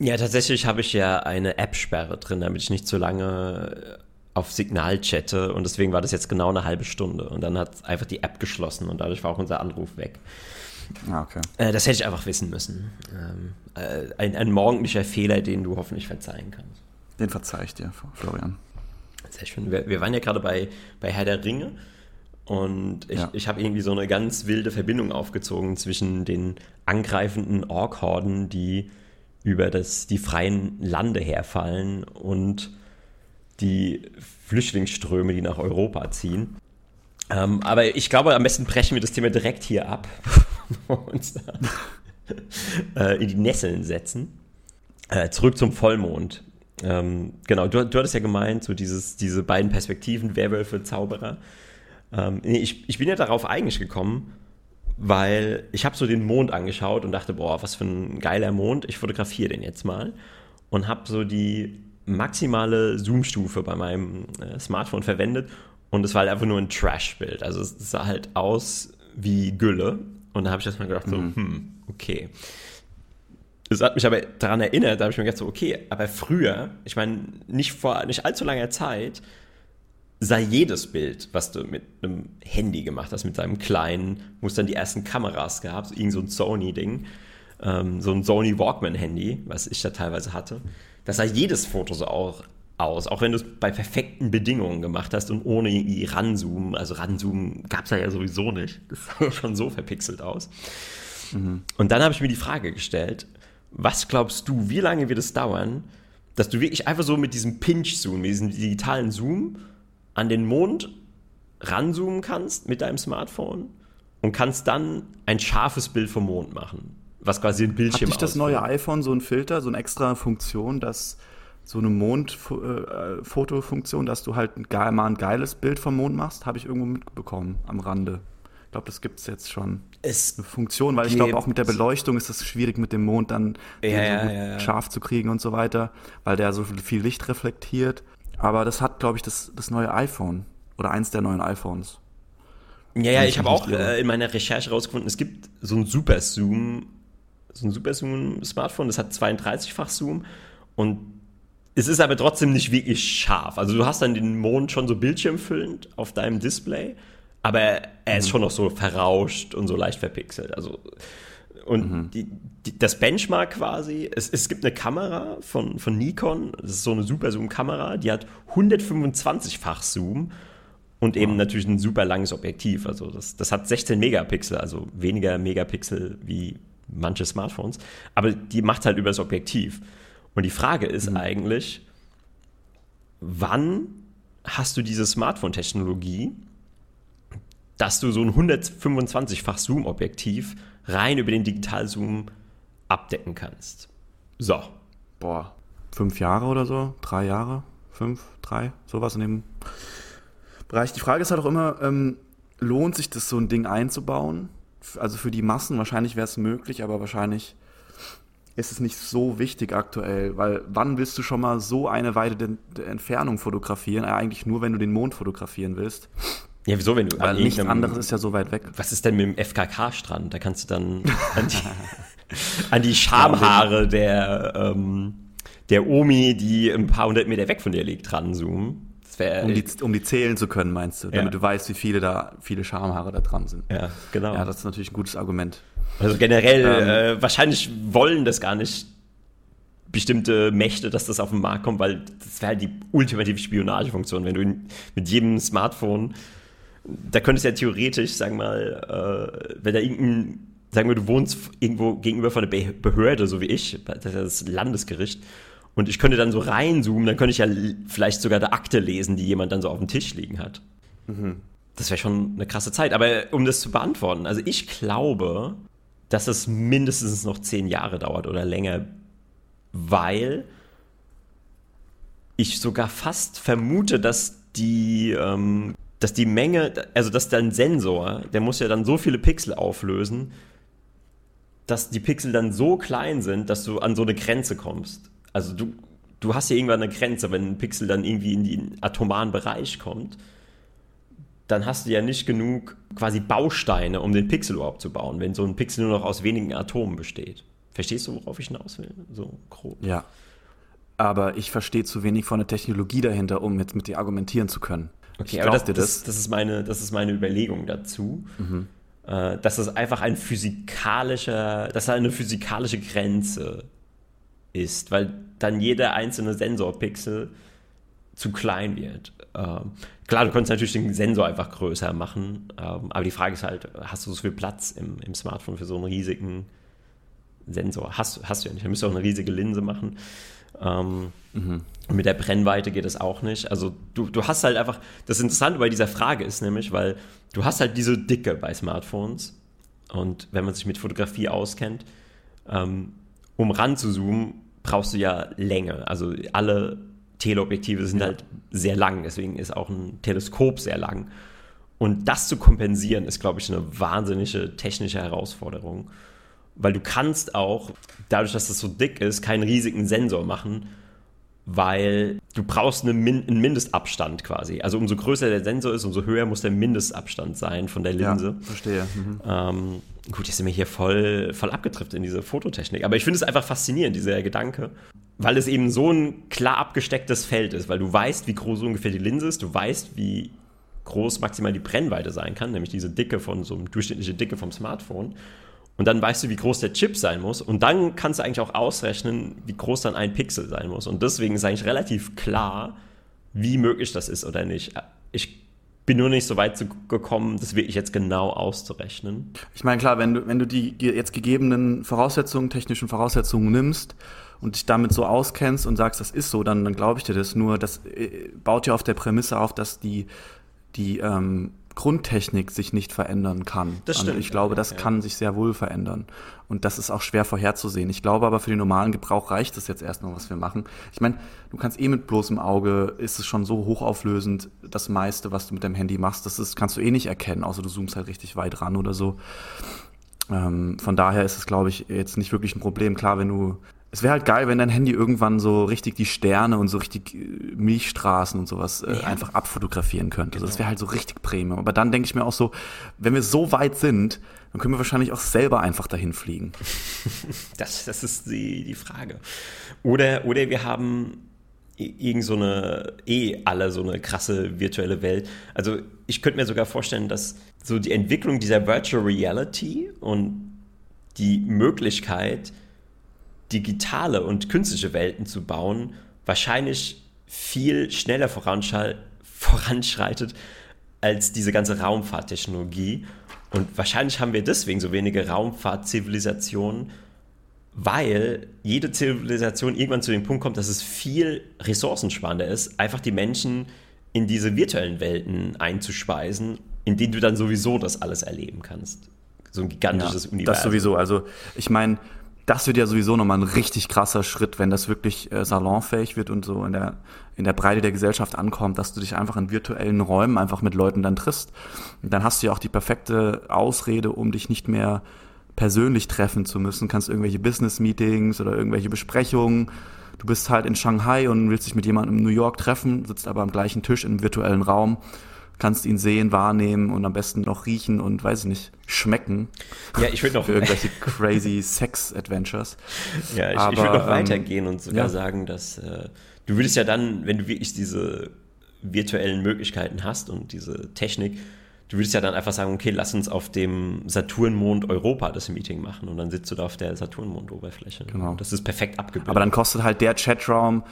[SPEAKER 3] Ja, tatsächlich habe ich ja eine App-Sperre drin, damit ich nicht zu lange auf Signal chatte und deswegen war das jetzt genau eine halbe Stunde und dann hat einfach die App geschlossen und dadurch war auch unser Anruf weg.
[SPEAKER 2] Ah, okay.
[SPEAKER 3] Äh, das hätte ich einfach wissen müssen. Ähm, äh, ein, ein morgendlicher Fehler, den du hoffentlich verzeihen kannst.
[SPEAKER 2] Den verzeih ich dir, Florian.
[SPEAKER 3] Sehr schön. Wir, wir waren ja gerade bei, bei Herr der Ringe und ich, ja. ich habe irgendwie so eine ganz wilde Verbindung aufgezogen zwischen den angreifenden Ork-Horden, die über das, die freien Lande herfallen und die Flüchtlingsströme, die nach Europa ziehen. Ähm, aber ich glaube, am besten brechen wir das Thema direkt hier ab und uns da äh, in die Nesseln setzen. Äh, zurück zum Vollmond. Ähm, genau, du, du hattest ja gemeint, so dieses, diese beiden Perspektiven, Werwölfe, Zauberer. Ähm, nee, ich, ich bin ja darauf eigentlich gekommen, weil ich habe so den Mond angeschaut und dachte, boah, was für ein geiler Mond, ich fotografiere den jetzt mal. Und habe so die maximale Zoom-Stufe bei meinem äh, Smartphone verwendet und es war halt einfach nur ein Trash-Bild. Also es sah halt aus wie Gülle. Und da habe ich erstmal gedacht, so, mhm. hm, okay. Das hat mich aber daran erinnert, da habe ich mir gedacht, so, okay, aber früher, ich meine, nicht vor nicht allzu langer Zeit, sah jedes Bild, was du mit einem Handy gemacht hast, mit deinem kleinen, wo es dann die ersten Kameras gab, so irgend so ein Sony-Ding, ähm, so ein Sony Walkman-Handy, was ich da teilweise hatte, das sah jedes Foto so auch aus, auch wenn du es bei perfekten Bedingungen gemacht hast und ohne irgendwie ranzoomen. Also ranzoomen gab es ja sowieso nicht. Das sah schon so verpixelt aus. Mhm. Und dann habe ich mir die Frage gestellt, was glaubst du, wie lange wird es dauern, dass du wirklich einfach so mit diesem Pinch-Zoom, mit diesem digitalen Zoom an den Mond ranzoomen kannst mit deinem Smartphone und kannst dann ein scharfes Bild vom Mond machen, was quasi ein Bildschirm
[SPEAKER 2] ist. Hat nicht das neue iPhone so ein Filter, so eine extra Funktion, dass so eine Mondfotofunktion, dass du halt mal ein geiles Bild vom Mond machst, habe ich irgendwo mitbekommen am Rande. Ich glaube, das gibt es jetzt schon.
[SPEAKER 3] Es
[SPEAKER 2] eine Funktion, weil ich glaube, auch mit der Beleuchtung ist es schwierig, mit dem Mond dann
[SPEAKER 3] ja, ja, ja,
[SPEAKER 2] scharf zu kriegen und so weiter, weil der so viel Licht reflektiert. Aber das hat, glaube ich, das, das neue iPhone oder eins der neuen iPhones.
[SPEAKER 3] Ja, ja, ich habe auch äh, in meiner Recherche rausgefunden, es gibt so ein Super Zoom, so ein Super Zoom Smartphone, das hat 32-fach Zoom und es ist aber trotzdem nicht wirklich scharf. Also du hast dann den Mond schon so bildschirmfüllend auf deinem Display, aber er ist mhm. schon noch so verrauscht und so leicht verpixelt. Also und mhm. die, die, das Benchmark quasi, es, es gibt eine Kamera von, von Nikon, das ist so eine Super Zoom-Kamera, die hat 125-fach Zoom und eben wow. natürlich ein super langes Objektiv. Also das, das hat 16 Megapixel, also weniger Megapixel wie manche Smartphones, aber die macht halt über das Objektiv. Und die Frage ist mhm. eigentlich, wann hast du diese Smartphone-Technologie, dass du so ein 125-fach Zoom-Objektiv rein über den Digital-Zoom abdecken kannst? So.
[SPEAKER 2] Boah, fünf Jahre oder so? Drei Jahre? Fünf? Drei? Sowas in dem Bereich. Die Frage ist halt auch immer, ähm, lohnt sich das so ein Ding einzubauen? Also für die Massen wahrscheinlich wäre es möglich, aber wahrscheinlich ist es nicht so wichtig aktuell, weil wann willst du schon mal so eine weite Entfernung fotografieren? Eigentlich nur, wenn du den Mond fotografieren willst.
[SPEAKER 3] Ja, wieso, wenn du.
[SPEAKER 2] Weil nichts anderes ist ja so weit weg.
[SPEAKER 3] Was ist denn mit dem FKK-Strand? Da kannst du dann an die, an die Schamhaare der, ähm, der Omi, die ein paar hundert Meter weg von dir liegt, ranzoomen.
[SPEAKER 2] Um die, um die zählen zu können, meinst du, damit ja. du weißt, wie viele da, viele Schamhaare da dran sind.
[SPEAKER 3] Ja, genau.
[SPEAKER 2] Ja, das ist natürlich ein gutes Argument.
[SPEAKER 3] Also generell, ähm, äh, wahrscheinlich wollen das gar nicht bestimmte Mächte, dass das auf den Markt kommt, weil das wäre halt die ultimative Spionagefunktion, wenn du in, mit jedem Smartphone, da könntest du ja theoretisch, sagen wir mal, äh, wenn da irgendein, sagen wir, du wohnst irgendwo gegenüber von einer Behörde, so wie ich, das ist das Landesgericht, und ich könnte dann so reinzoomen, dann könnte ich ja vielleicht sogar der Akte lesen, die jemand dann so auf dem Tisch liegen hat. Mhm. Das wäre schon eine krasse Zeit. Aber um das zu beantworten, also ich glaube, dass es mindestens noch zehn Jahre dauert oder länger, weil ich sogar fast vermute, dass die, ähm, dass die Menge, also dass dein Sensor, der muss ja dann so viele Pixel auflösen, dass die Pixel dann so klein sind, dass du an so eine Grenze kommst. Also du, du hast ja irgendwann eine Grenze, wenn ein Pixel dann irgendwie in den atomaren Bereich kommt dann hast du ja nicht genug quasi Bausteine, um den Pixel überhaupt zu bauen, wenn so ein Pixel nur noch aus wenigen Atomen besteht. Verstehst du, worauf ich hinaus will? So
[SPEAKER 2] grob. Ja. Aber ich verstehe zu wenig von der Technologie dahinter, um jetzt mit dir argumentieren zu können.
[SPEAKER 3] Okay, ich aber das, das, das, ist meine, das ist meine Überlegung dazu. Mhm. Äh, dass es einfach ein physikalischer, dass eine physikalische Grenze ist, weil dann jeder einzelne Sensorpixel zu klein wird. Ähm, klar, du könntest natürlich den Sensor einfach größer machen, ähm, aber die Frage ist halt, hast du so viel Platz im, im Smartphone für so einen riesigen Sensor? Hast, hast du ja nicht, da müsstest du auch eine riesige Linse machen. Ähm, mhm. Mit der Brennweite geht es auch nicht. Also du, du hast halt einfach, das Interessante bei dieser Frage ist nämlich, weil du hast halt diese Dicke bei Smartphones und wenn man sich mit Fotografie auskennt, ähm, um ran zu zoomen, brauchst du ja Länge. Also alle Teleobjektive sind ja. halt sehr lang, deswegen ist auch ein Teleskop sehr lang. Und das zu kompensieren, ist, glaube ich, eine wahnsinnige technische Herausforderung. Weil du kannst auch, dadurch, dass das so dick ist, keinen riesigen Sensor machen, weil du brauchst eine Min einen Mindestabstand quasi. Also umso größer der Sensor ist, umso höher muss der Mindestabstand sein von der Linse.
[SPEAKER 2] Ja, verstehe. Mhm.
[SPEAKER 3] Ähm, gut, jetzt sind wir hier voll, voll abgetrifft in diese Fototechnik. Aber ich finde es einfach faszinierend, dieser Gedanke, weil es eben so ein klar abgestecktes Feld ist, weil du weißt, wie groß ungefähr die Linse ist, du weißt, wie groß maximal die Brennweite sein kann, nämlich diese Dicke von so einem durchschnittliche Dicke vom Smartphone. Und dann weißt du, wie groß der Chip sein muss. Und dann kannst du eigentlich auch ausrechnen, wie groß dann ein Pixel sein muss. Und deswegen ist eigentlich relativ klar, wie möglich das ist oder nicht. Ich bin nur nicht so weit gekommen, das wirklich jetzt genau auszurechnen.
[SPEAKER 2] Ich meine, klar, wenn du, wenn du die jetzt gegebenen Voraussetzungen, technischen Voraussetzungen nimmst und dich damit so auskennst und sagst, das ist so, dann, dann glaube ich dir das. Nur das äh, baut ja auf der Prämisse auf, dass die, die ähm, Grundtechnik sich nicht verändern kann.
[SPEAKER 3] Das stimmt.
[SPEAKER 2] Und ich glaube, das ja. kann sich sehr wohl verändern. Und das ist auch schwer vorherzusehen. Ich glaube aber, für den normalen Gebrauch reicht es jetzt erstmal, was wir machen. Ich meine, du kannst eh mit bloßem Auge, ist es schon so hochauflösend, das meiste, was du mit deinem Handy machst, das ist, kannst du eh nicht erkennen, außer du zoomst halt richtig weit ran oder so. Ähm, von daher ist es, glaube ich, jetzt nicht wirklich ein Problem. Klar, wenn du es wäre halt geil, wenn dein Handy irgendwann so richtig die Sterne und so richtig äh, Milchstraßen und sowas äh, ja. einfach abfotografieren könnte. Genau. Also das wäre halt so richtig Premium. Aber dann denke ich mir auch so, wenn wir so weit sind, dann können wir wahrscheinlich auch selber einfach dahin fliegen.
[SPEAKER 3] Das, das ist die, die Frage. Oder, oder wir haben irgend so eine, eh alle so eine krasse virtuelle Welt. Also ich könnte mir sogar vorstellen, dass so die Entwicklung dieser Virtual Reality und die Möglichkeit, digitale und künstliche Welten zu bauen, wahrscheinlich viel schneller voranschreitet als diese ganze Raumfahrttechnologie. Und wahrscheinlich haben wir deswegen so wenige Raumfahrtzivilisationen, weil jede Zivilisation irgendwann zu dem Punkt kommt, dass es viel ressourcensparender ist, einfach die Menschen in diese virtuellen Welten einzuspeisen, in denen du dann sowieso das alles erleben kannst. So ein gigantisches
[SPEAKER 2] ja,
[SPEAKER 3] Universum.
[SPEAKER 2] Das sowieso. Also ich meine, das wird ja sowieso nochmal ein richtig krasser Schritt, wenn das wirklich äh, salonfähig wird und so in der, in der Breite der Gesellschaft ankommt, dass du dich einfach in virtuellen Räumen einfach mit Leuten dann triffst. Und dann hast du ja auch die perfekte Ausrede, um dich nicht mehr persönlich treffen zu müssen. Kannst irgendwelche Business-Meetings oder irgendwelche Besprechungen. Du bist halt in Shanghai und willst dich mit jemandem in New York treffen, sitzt aber am gleichen Tisch im virtuellen Raum kannst ihn sehen, wahrnehmen und am besten noch riechen und weiß ich nicht, schmecken.
[SPEAKER 3] Ja, ich würde noch
[SPEAKER 2] für irgendwelche crazy Sex Adventures.
[SPEAKER 3] Ja, ich, ich würde noch ähm, weitergehen und sogar ja. sagen, dass äh, du würdest ja dann, wenn du wirklich diese virtuellen Möglichkeiten hast und diese Technik, du würdest ja dann einfach sagen, okay, lass uns auf dem Saturnmond Europa das Meeting machen und dann sitzt du da auf der Saturnmond-Oberfläche.
[SPEAKER 2] Genau.
[SPEAKER 3] Das ist perfekt abgebildet.
[SPEAKER 2] Aber dann kostet halt der Chatraum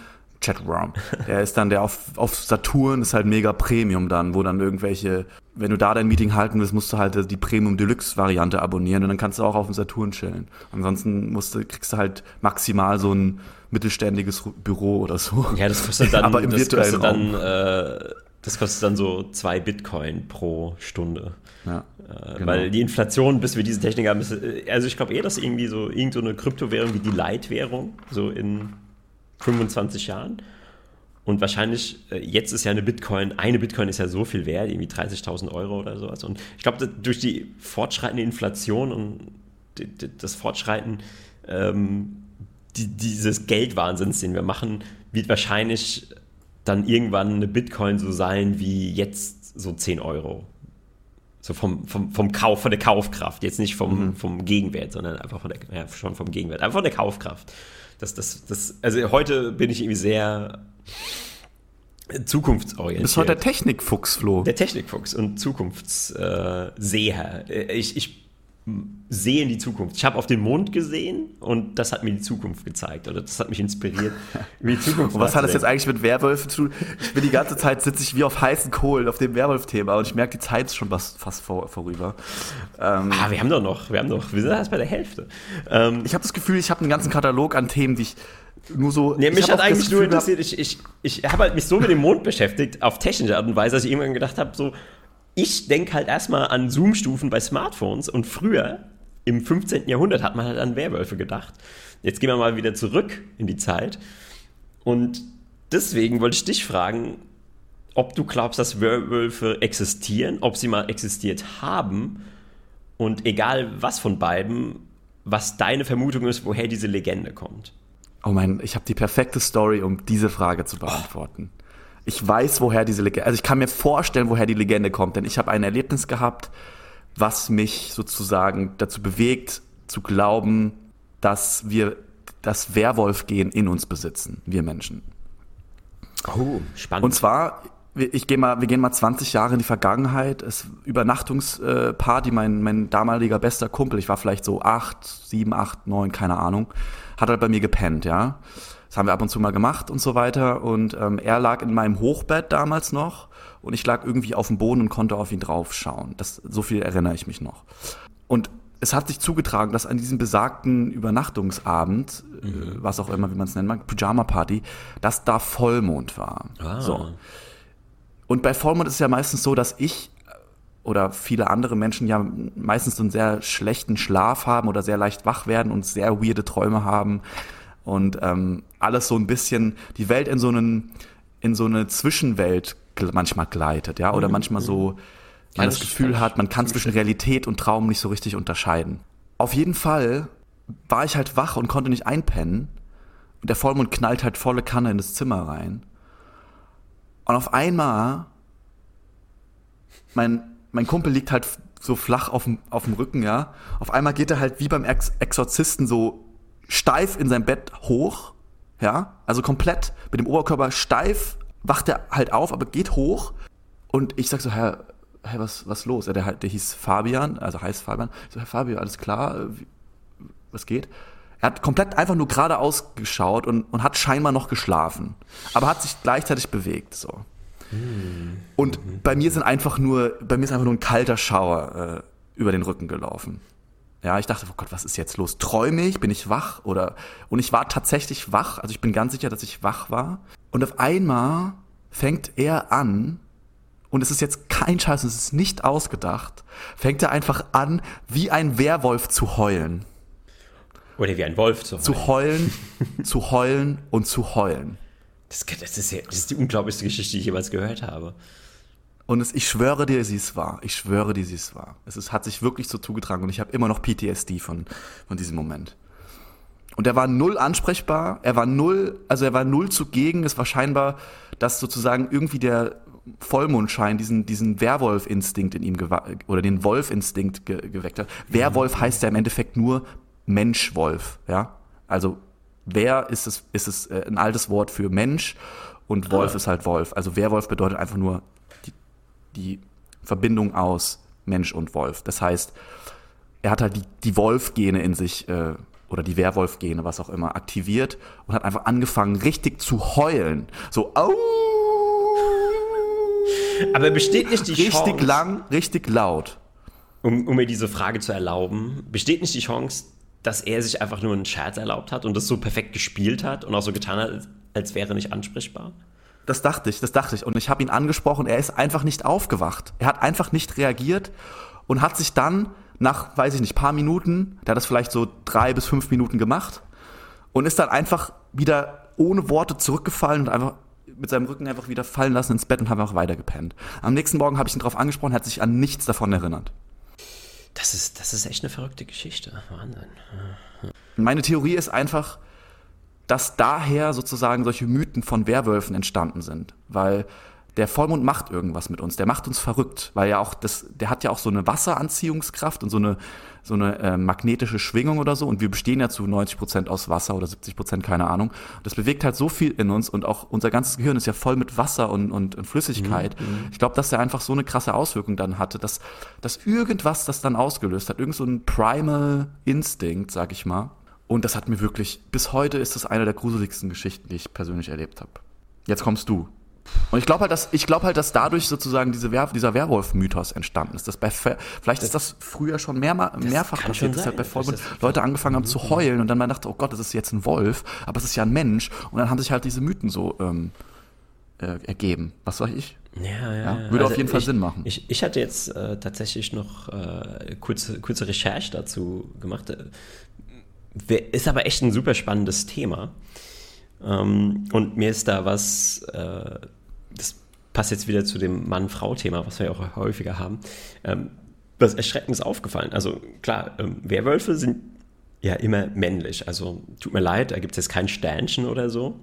[SPEAKER 2] Chatroom. Der ist dann der auf, auf Saturn, ist halt mega Premium dann, wo dann irgendwelche, wenn du da dein Meeting halten willst, musst du halt die Premium Deluxe Variante abonnieren und dann kannst du auch auf dem Saturn chillen. Ansonsten musst du, kriegst du halt maximal so ein mittelständiges Büro oder so.
[SPEAKER 3] Ja, das kostet dann, Aber im das kostet dann, äh, das kostet dann so zwei Bitcoin pro Stunde.
[SPEAKER 2] Ja,
[SPEAKER 3] äh, genau. Weil die Inflation, bis wir diese Technik haben, ist, äh, also ich glaube eher, dass irgendwie so irgendeine so Kryptowährung wie die Leitwährung so in 25 Jahren. Und wahrscheinlich, äh, jetzt ist ja eine Bitcoin, eine Bitcoin ist ja so viel wert, irgendwie 30.000 Euro oder sowas. Und ich glaube, durch die fortschreitende Inflation und das Fortschreiten ähm, die, dieses Geldwahnsinns, den wir machen, wird wahrscheinlich dann irgendwann eine Bitcoin so sein wie jetzt so 10 Euro. So vom, vom, vom Kauf, von der Kaufkraft. Jetzt nicht vom, mhm. vom Gegenwert, sondern einfach von der, ja, schon vom Gegenwert, einfach von der Kaufkraft das, das, das, also heute bin ich irgendwie sehr zukunftsorientiert.
[SPEAKER 2] Bist heute der Technikfuchs, Flo.
[SPEAKER 3] Der Technikfuchs und Zukunftsseher. ich, ich sehe in die Zukunft. Ich habe auf den Mond gesehen und das hat mir die Zukunft gezeigt oder das hat mich inspiriert,
[SPEAKER 2] wie die Zukunft Und was hat das jetzt eigentlich mit Werwölfen zu tun? Ich bin die ganze Zeit sitze ich wie auf heißen Kohlen auf dem Werwolf-Thema und ich merke, die Zeit ist schon fast vor, vorüber.
[SPEAKER 3] Ähm, ah, wir haben doch noch, wir haben doch, wir sind erst bei der Hälfte. Ähm,
[SPEAKER 2] ich habe das Gefühl, ich habe einen ganzen Katalog an Themen, die ich nur so.
[SPEAKER 3] Nee, mich hat eigentlich nur interessiert, ich, ich, ich habe halt mich so mit dem Mond beschäftigt, auf technische Art und Weise, dass ich irgendwann gedacht habe, so, ich denke halt erstmal an Zoom-Stufen bei Smartphones und früher, im 15. Jahrhundert, hat man halt an Werwölfe gedacht. Jetzt gehen wir mal wieder zurück in die Zeit. Und deswegen wollte ich dich fragen, ob du glaubst, dass Werwölfe existieren, ob sie mal existiert haben und egal was von beiden, was deine Vermutung ist, woher diese Legende kommt.
[SPEAKER 2] Oh mein, ich habe die perfekte Story, um diese Frage zu beantworten. Ich weiß, woher diese Legende, also ich kann mir vorstellen, woher die Legende kommt, denn ich habe ein Erlebnis gehabt, was mich sozusagen dazu bewegt, zu glauben, dass wir das Werwolf-Gen in uns besitzen, wir Menschen.
[SPEAKER 3] Oh, spannend.
[SPEAKER 2] Und zwar, ich gehe mal, wir gehen mal 20 Jahre in die Vergangenheit. Es Übernachtungsparty, mein, mein damaliger bester Kumpel, ich war vielleicht so acht, sieben, acht, neun, keine Ahnung, hat halt bei mir gepennt, ja. Das haben wir ab und zu mal gemacht und so weiter. Und ähm, er lag in meinem Hochbett damals noch und ich lag irgendwie auf dem Boden und konnte auf ihn draufschauen. Das, so viel erinnere ich mich noch. Und es hat sich zugetragen, dass an diesem besagten Übernachtungsabend, äh, mhm. was auch immer, wie man es nennen mag, Pyjama Party, dass da Vollmond war. Ah. So. Und bei Vollmond ist es ja meistens so, dass ich äh, oder viele andere Menschen ja meistens so einen sehr schlechten Schlaf haben oder sehr leicht wach werden und sehr weirde Träume haben und ähm, alles so ein bisschen die Welt in so einen in so eine Zwischenwelt manchmal gleitet, ja, oder mhm. manchmal so man das Gefühl hat, man kann zwischen Realität und Traum nicht so richtig unterscheiden. Auf jeden Fall war ich halt wach und konnte nicht einpennen. Und der Vollmond knallt halt volle Kanne in das Zimmer rein. Und auf einmal, mein, mein Kumpel liegt halt so flach auf dem, auf dem Rücken, ja. Auf einmal geht er halt wie beim Ex Exorzisten so steif in sein Bett hoch, ja. Also komplett mit dem Oberkörper steif, wacht er halt auf, aber geht hoch. Und ich sag so, Herr, hey, was, was los? Ja, der, der hieß Fabian, also heißt Fabian. Ich so, Herr Fabian, alles klar? Wie, was geht? Er hat komplett einfach nur geradeaus geschaut und, und hat scheinbar noch geschlafen. Aber hat sich gleichzeitig bewegt, so. Und bei mir sind einfach nur, bei mir ist einfach nur ein kalter Schauer äh, über den Rücken gelaufen. Ja, ich dachte, oh Gott, was ist jetzt los? Träume ich? Bin ich wach? Oder, und ich war tatsächlich wach. Also ich bin ganz sicher, dass ich wach war. Und auf einmal fängt er an, und es ist jetzt kein Scheiß, es ist nicht ausgedacht, fängt er einfach an, wie ein Werwolf zu heulen.
[SPEAKER 3] Oder wie ein Wolf zu heulen.
[SPEAKER 2] Zu heulen, zu heulen und zu heulen.
[SPEAKER 3] Das, das, ist ja, das ist die unglaublichste Geschichte, die ich jemals gehört habe.
[SPEAKER 2] Und es, ich schwöre dir, sie ist wahr. Ich schwöre dir, sie ist wahr. Es ist, hat sich wirklich so zugetragen und ich habe immer noch PTSD von, von diesem Moment. Und er war null ansprechbar, er war null, also er war null zugegen. Es war scheinbar, dass sozusagen irgendwie der Vollmondschein diesen, diesen Werwolf-Instinkt in ihm oder den Wolf-Instinkt ge geweckt hat. Werwolf mhm. heißt ja im Endeffekt nur Mensch-Wolf, ja. Also Wer ist es, ist es äh, ein altes Wort für Mensch und Wolf ah. ist halt Wolf. Also Werwolf bedeutet einfach nur die, Verbindung aus Mensch und Wolf. Das heißt, er hat halt die, die Wolf-Gene in sich äh, oder die Werwolf-Gene, was auch immer, aktiviert und hat einfach angefangen, richtig zu heulen. So, au!
[SPEAKER 3] Aber besteht nicht die
[SPEAKER 2] richtig
[SPEAKER 3] Chance.
[SPEAKER 2] Richtig lang, richtig laut.
[SPEAKER 3] Um, um mir diese Frage zu erlauben, besteht nicht die Chance, dass er sich einfach nur einen Scherz erlaubt hat und das so perfekt gespielt hat und auch so getan hat, als, als wäre nicht ansprechbar?
[SPEAKER 2] Das dachte ich, das dachte ich. Und ich habe ihn angesprochen, er ist einfach nicht aufgewacht. Er hat einfach nicht reagiert und hat sich dann nach, weiß ich nicht, paar Minuten, der hat das vielleicht so drei bis fünf Minuten gemacht und ist dann einfach wieder ohne Worte zurückgefallen und einfach mit seinem Rücken einfach wieder fallen lassen ins Bett und haben einfach weitergepennt. Am nächsten Morgen habe ich ihn darauf angesprochen, er hat sich an nichts davon erinnert.
[SPEAKER 3] Das ist, das ist echt eine verrückte Geschichte. Wahnsinn.
[SPEAKER 2] Meine Theorie ist einfach, dass daher sozusagen solche Mythen von Werwölfen entstanden sind. Weil der Vollmond macht irgendwas mit uns, der macht uns verrückt, weil ja auch das, der hat ja auch so eine Wasseranziehungskraft und so eine, so eine äh, magnetische Schwingung oder so und wir bestehen ja zu 90 Prozent aus Wasser oder 70 Prozent, keine Ahnung. Das bewegt halt so viel in uns und auch unser ganzes Gehirn ist ja voll mit Wasser und, und, und Flüssigkeit. Mhm. mhm. Ich glaube, dass der einfach so eine krasse Auswirkung dann hatte, dass, dass irgendwas das dann ausgelöst hat, irgend so ein Primal Instinct, sag ich mal. Und das hat mir wirklich, bis heute ist das eine der gruseligsten Geschichten, die ich persönlich erlebt habe. Jetzt kommst du. Und ich glaube halt, dass ich glaube halt, dass dadurch sozusagen diese Wer dieser Werwolf-Mythos entstanden ist. Dass bei vielleicht ist das früher schon mehr, mehrfach passiert, dass halt bei Vollmond Leute angefangen haben zu heulen und dann man dachte, oh Gott, das ist jetzt ein Wolf, aber es ist ja ein Mensch. Und dann haben sich halt diese Mythen so ähm, äh, ergeben. Was sag ich?
[SPEAKER 3] Ja, ja, ja.
[SPEAKER 2] Würde also auf jeden Fall Sinn machen.
[SPEAKER 3] Ich, ich hatte jetzt äh, tatsächlich noch äh, kurze, kurze Recherche dazu gemacht. Ist aber echt ein super spannendes Thema. Ähm, und mir ist da was, äh, das passt jetzt wieder zu dem Mann-Frau-Thema, was wir ja auch häufiger haben, ähm, was Erschreckendes aufgefallen. Also klar, ähm, Werwölfe sind ja immer männlich. Also tut mir leid, da gibt es jetzt kein Sternchen oder so.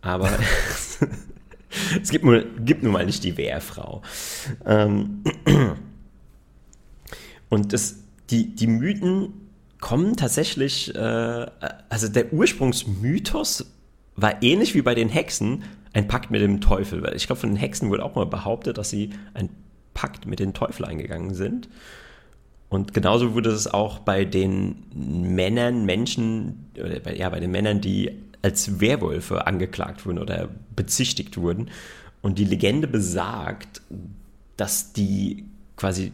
[SPEAKER 3] Aber es gibt, nur, gibt nun mal nicht die Wehrfrau. Ähm, und das, die, die Mythen kommen tatsächlich, äh, also der Ursprungsmythos war ähnlich wie bei den Hexen ein Pakt mit dem Teufel. Ich glaube, von den Hexen wurde auch mal behauptet, dass sie ein Pakt mit dem Teufel eingegangen sind. Und genauso wurde es auch bei den Männern, Menschen, oder bei, ja, bei den Männern, die als Werwölfe angeklagt wurden oder bezichtigt wurden. Und die Legende besagt, dass die quasi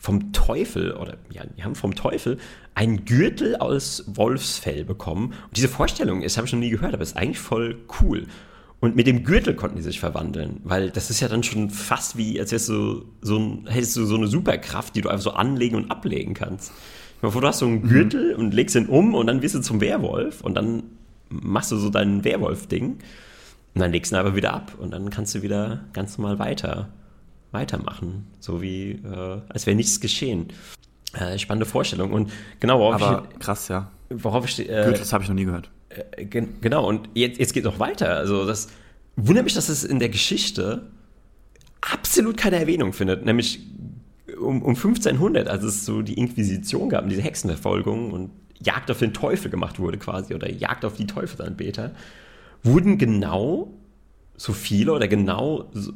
[SPEAKER 3] vom Teufel oder ja, die haben vom Teufel einen Gürtel aus Wolfsfell bekommen. Und diese Vorstellung ist, habe ich noch nie gehört, aber ist eigentlich voll cool. Und mit dem Gürtel konnten die sich verwandeln, weil das ist ja dann schon fast wie, als wärst du so ein, hättest du so eine Superkraft, die du einfach so anlegen und ablegen kannst. Bevor du hast so einen mhm. Gürtel mhm. und legst ihn um und dann wirst du zum Werwolf und dann machst du so dein Werwolf-Ding und dann legst du ihn aber wieder ab und dann kannst du wieder ganz normal weiter, weitermachen. So wie, äh, als wäre nichts geschehen. Äh, spannende Vorstellung. Und genau,
[SPEAKER 2] worauf aber ich, krass, ja.
[SPEAKER 3] Worauf ich,
[SPEAKER 2] äh, Gürtel, das habe ich noch nie gehört.
[SPEAKER 3] Äh, genau, und jetzt, jetzt geht es noch weiter. Also das wundert mich, dass es in der Geschichte absolut keine Erwähnung findet. Nämlich um, um 1500, als es so die Inquisition gab, diese Hexenverfolgung und Jagd auf den Teufel gemacht wurde quasi, oder Jagd auf die Teufelsanbeter, wurden genau so viele oder genau so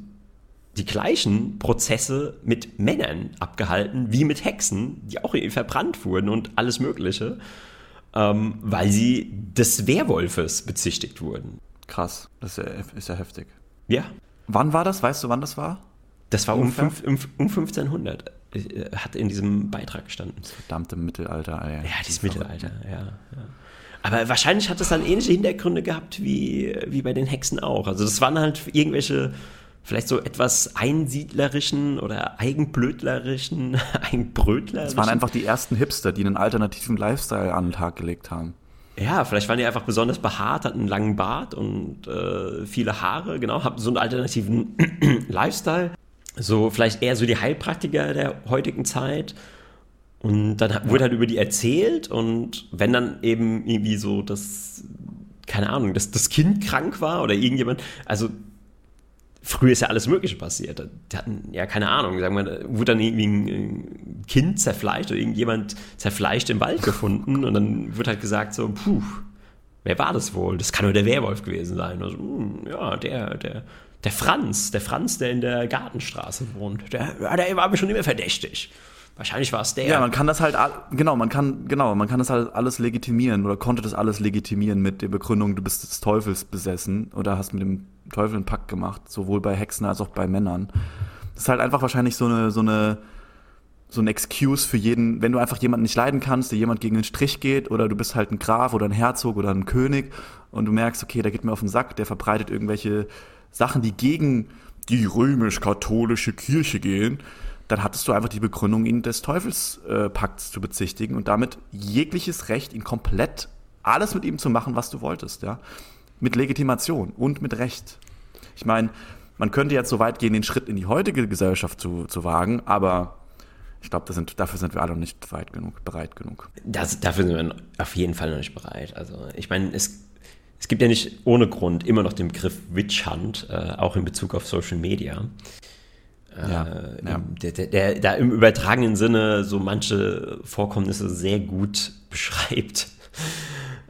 [SPEAKER 3] die gleichen Prozesse mit Männern abgehalten wie mit Hexen, die auch verbrannt wurden und alles Mögliche ähm, weil sie des Werwolfes bezichtigt wurden.
[SPEAKER 2] Krass, das ist ja, ist ja, heftig.
[SPEAKER 3] Ja.
[SPEAKER 2] Wann war das? Weißt du, wann das war?
[SPEAKER 3] Das war um, fünf, um, um 1500. Äh, hat in diesem Beitrag gestanden. Das
[SPEAKER 2] verdammte Mittelalter, Alter.
[SPEAKER 3] Ja, dieses Mittelalter, ja, ja. Aber wahrscheinlich hat es dann ähnliche Hintergründe gehabt wie, wie bei den Hexen auch. Also das waren halt irgendwelche vielleicht so etwas einsiedlerischen oder eigenblödlerischen, eigenbrötlerischen.
[SPEAKER 2] Das waren einfach die ersten Hipster, die einen alternativen Lifestyle an den Tag gelegt haben.
[SPEAKER 3] Ja, vielleicht waren die einfach besonders behaart, hatten einen langen Bart und äh, viele Haare, genau, hatten so einen alternativen Lifestyle. So vielleicht eher so die Heilpraktiker der heutigen Zeit. Und dann ja. wurde halt über die erzählt und wenn dann eben irgendwie so das, keine Ahnung, dass das Kind krank war oder irgendjemand, also früher ist ja alles Mögliche passiert. Die hatten ja keine Ahnung, sagen wir, wurde dann irgendwie ein Kind zerfleischt oder irgendjemand zerfleischt im Wald gefunden und dann wird halt gesagt so, puh, wer war das wohl? Das kann nur der Werwolf gewesen sein. Also, hm, ja, der, der, der Franz, der Franz, der in der Gartenstraße wohnt, der, der war mir schon immer verdächtig. Wahrscheinlich war es der.
[SPEAKER 2] Ja, man kann das halt, genau, man kann, genau, man kann das halt alles legitimieren oder konnte das alles legitimieren mit der Begründung, du bist des Teufels besessen oder hast mit dem Teufel einen Pakt gemacht, sowohl bei Hexen als auch bei Männern. Das ist halt einfach wahrscheinlich so eine, so eine, so ein Excuse für jeden, wenn du einfach jemanden nicht leiden kannst, der jemand gegen den Strich geht, oder du bist halt ein Graf oder ein Herzog oder ein König und du merkst, okay, der geht mir auf den Sack, der verbreitet irgendwelche Sachen, die gegen die römisch-katholische Kirche gehen, dann hattest du einfach die Begründung, ihn des Teufelspakts äh, zu bezichtigen und damit jegliches Recht, ihn komplett alles mit ihm zu machen, was du wolltest, ja. Mit Legitimation und mit Recht. Ich meine, man könnte jetzt so weit gehen, den Schritt in die heutige Gesellschaft zu, zu wagen, aber ich glaube, dafür sind wir alle noch nicht weit genug, bereit genug.
[SPEAKER 3] Das, dafür sind wir auf jeden Fall noch nicht bereit. Also ich meine, es, es gibt ja nicht ohne Grund immer noch den Begriff Witch Hunt, äh, auch in Bezug auf Social Media. Ja, äh, ja. Der, der, der, da im übertragenen Sinne so manche Vorkommnisse sehr gut beschreibt.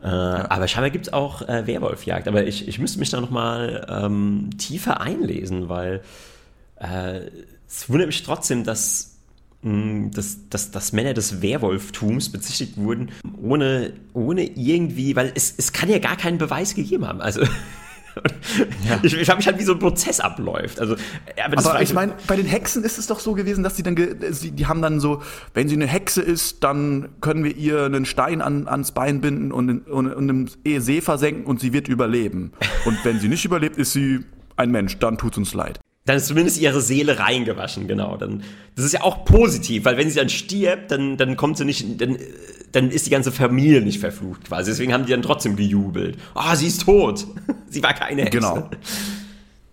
[SPEAKER 3] Äh, ja. Aber scheinbar gibt es auch äh, Werwolfjagd. Aber ich, ich müsste mich da nochmal ähm, tiefer einlesen, weil äh, es wundert mich trotzdem, dass, mh, hm, dass, dass, dass Männer des Werwolftums bezichtigt wurden, ohne, ohne irgendwie, weil es, es kann ja gar keinen Beweis gegeben haben. Also ja. Ich, ich frage mich halt, wie so ein Prozess abläuft. Also,
[SPEAKER 2] aber, aber ich meine, bei den Hexen ist es doch so gewesen, dass sie dann, sie, die haben dann so, wenn sie eine Hexe ist, dann können wir ihr einen Stein an, ans Bein binden und in, und, und im See versenken und sie wird überleben. Und wenn sie nicht überlebt, ist sie ein Mensch, dann tut's uns leid.
[SPEAKER 3] Dann ist zumindest ihre Seele reingewaschen, genau. Dann, das ist ja auch positiv, weil wenn sie dann stirbt, dann, dann kommt sie nicht, dann, dann ist die ganze Familie nicht verflucht quasi. Deswegen haben die dann trotzdem gejubelt. Ah, oh, sie ist tot. sie war keine Hexe.
[SPEAKER 2] Genau.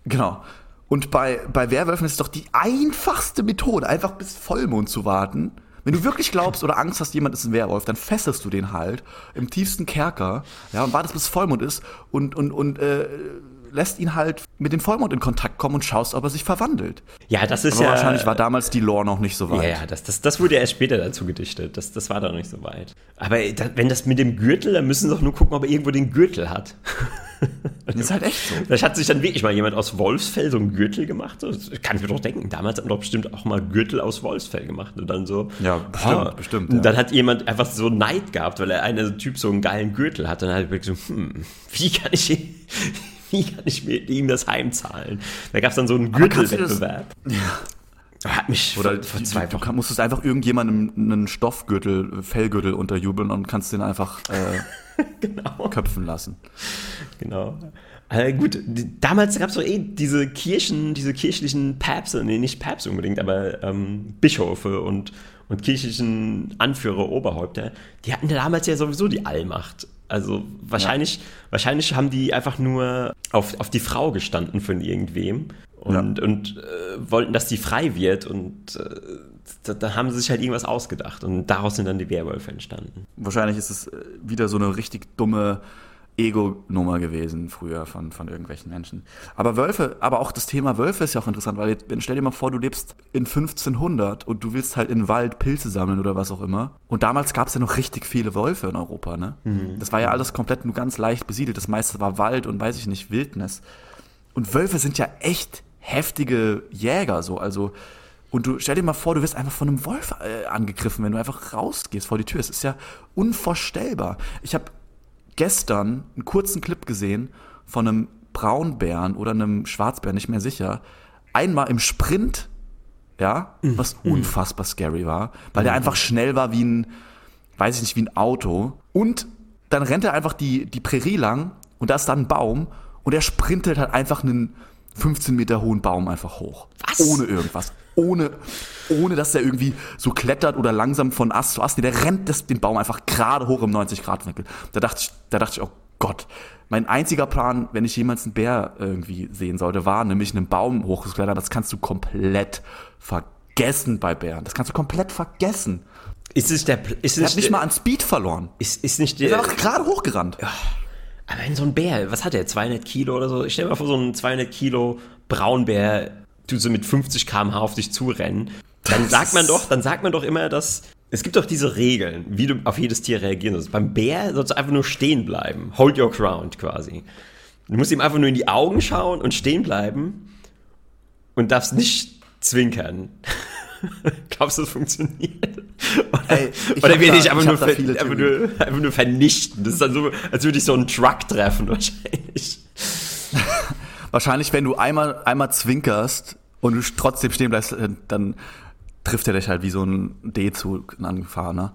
[SPEAKER 2] Genau. Und bei, bei Werwölfen ist es doch die einfachste Methode, einfach bis Vollmond zu warten. Wenn du wirklich glaubst oder Angst hast, jemand ist ein Werwolf, dann fesselst du den halt im tiefsten Kerker, ja, und wartest bis Vollmond ist und, und, und äh, lässt ihn halt mit dem Vollmond in Kontakt kommen und schaust, ob er sich verwandelt.
[SPEAKER 3] Ja, das ist
[SPEAKER 2] Aber
[SPEAKER 3] ja.
[SPEAKER 2] wahrscheinlich war damals die Lore noch nicht so weit.
[SPEAKER 3] Ja, ja, das, das, das wurde erst später dazu gedichtet. Das, das war da noch nicht so weit. Aber da, wenn das mit dem Gürtel, dann müssen sie doch nur gucken, ob er irgendwo den Gürtel hat.
[SPEAKER 2] Das ist halt echt so.
[SPEAKER 3] Vielleicht hat sich dann wirklich mal jemand aus Wolfsfell so einen Gürtel gemacht. Das kann ich mir doch denken. Damals hat man doch bestimmt auch mal Gürtel aus Wolfsfell gemacht. Und dann so.
[SPEAKER 2] Ja, bestimmt, bestimmt,
[SPEAKER 3] Und
[SPEAKER 2] ja.
[SPEAKER 3] dann hat jemand einfach so Neid gehabt, weil er einen Typ so einen geilen Gürtel hat. Und dann hat er wirklich so, hm, wie kann ich, wie kann ich mir ihm das heimzahlen? Da gab es dann so einen
[SPEAKER 2] du
[SPEAKER 3] Gürtelwettbewerb. Hat mich
[SPEAKER 2] Oder
[SPEAKER 3] vor, vor zwei
[SPEAKER 2] du
[SPEAKER 3] Wochen.
[SPEAKER 2] kann- musstest einfach irgendjemandem einen Stoffgürtel, Fellgürtel unterjubeln und kannst den einfach äh,
[SPEAKER 3] Genau.
[SPEAKER 2] köpfen lassen.
[SPEAKER 3] Genau. Äh, gut, damals gab es doch eh diese Kirchen, diese kirchlichen Päpste, nee, nicht Päpste unbedingt, aber ähm, Bischöfe und, und kirchlichen Anführer, Oberhäupter, die hatten ja damals ja sowieso die Allmacht. Also wahrscheinlich, wahrscheinlich haben die einfach nur auf, auf die Frau gestanden von irgendwem und, und äh, wollten, dass die frei wird und äh, da, da haben sie sich halt irgendwas ausgedacht und daraus sind dann die Werwölfe entstanden.
[SPEAKER 2] Wahrscheinlich ist es äh, wieder so eine richtig dumme Ego-Nummer gewesen früher von, von irgendwelchen Menschen. Aber Wölfe, aber auch das Thema Wölfe ist ja auch interessant, weil jetzt, wenn- stell dir mal vor, du lebst in 1500 und du willst halt in den Wald Pilze sammeln oder was auch immer. Und damals gab es ja noch richtig viele Wölfe in Europa, ne? Das war ja alles komplett nur ganz leicht besiedelt. Das meiste war Wald und weiß ich nicht, Wildnis. Und Wölfe sind ja echt heftige Jäger, so. Also, und du stell dir mal vor, du wirst einfach von einem Wolf äh, angegriffen, wenn du einfach rausgehst vor die Tür. Es ist ja unvorstellbar. Ich habe gestern einen kurzen Clip gesehen von einem Braunbären oder einem Schwarzbären, nicht mehr sicher. Einmal im Sprint, ja, was unfassbar scary war, weil der einfach schnell war wie ein, weiß ich nicht, wie ein Auto. Und dann rennt er einfach die, die Prärie lang und da ist dann ein Baum und er sprintet halt einfach einen 15 Meter hohen Baum einfach hoch.
[SPEAKER 3] Was?
[SPEAKER 2] Ohne irgendwas. Ohne, ohne dass er irgendwie so klettert oder langsam von Ast zu Ast. Nee, der rennt das, den Baum einfach gerade hoch im 90-Grad-Winkel. Da dachte ich, da dachte ich, oh Gott. Mein einziger Plan, wenn ich jemals einen Bär irgendwie sehen sollte, war nämlich einen Baum hochzuklettern. Das kannst du komplett vergessen bei Bären. Das kannst du komplett vergessen.
[SPEAKER 3] Ist es der, ist
[SPEAKER 2] Er
[SPEAKER 3] es
[SPEAKER 2] hat nicht mal an Speed verloren.
[SPEAKER 3] ist, ist nicht
[SPEAKER 2] Er
[SPEAKER 3] der,
[SPEAKER 2] ist einfach gerade hochgerannt.
[SPEAKER 3] Aber wenn so ein Bär, was hat der, 200 Kilo oder so? Ich stell mir mal vor, so ein 200 Kilo Braunbär tut so mit 50 km/h auf dich zurennen. Dann sagt man doch, dann sagt man doch immer, dass es gibt doch diese Regeln, wie du auf jedes Tier reagieren sollst. Beim Bär sollst du einfach nur stehen bleiben. Hold your ground quasi. Du musst ihm einfach nur in die Augen schauen und stehen bleiben und darfst nicht zwinkern. Glaubst du, das funktioniert? Oder,
[SPEAKER 2] Ey, ich
[SPEAKER 3] oder
[SPEAKER 2] hab
[SPEAKER 3] will
[SPEAKER 2] da-
[SPEAKER 3] ich einfach,
[SPEAKER 2] ich
[SPEAKER 3] nur,
[SPEAKER 2] hab da
[SPEAKER 3] ver-
[SPEAKER 2] viele
[SPEAKER 3] einfach, nur, einfach nur vernichten? Das ist dann so, als würde ich so einen Truck treffen, wahrscheinlich.
[SPEAKER 2] Wahrscheinlich, wenn du einmal, einmal zwinkerst und du trotzdem stehen bleibst, äh, dann trifft er dich halt wie so ein D-Zug, ein angefahrener.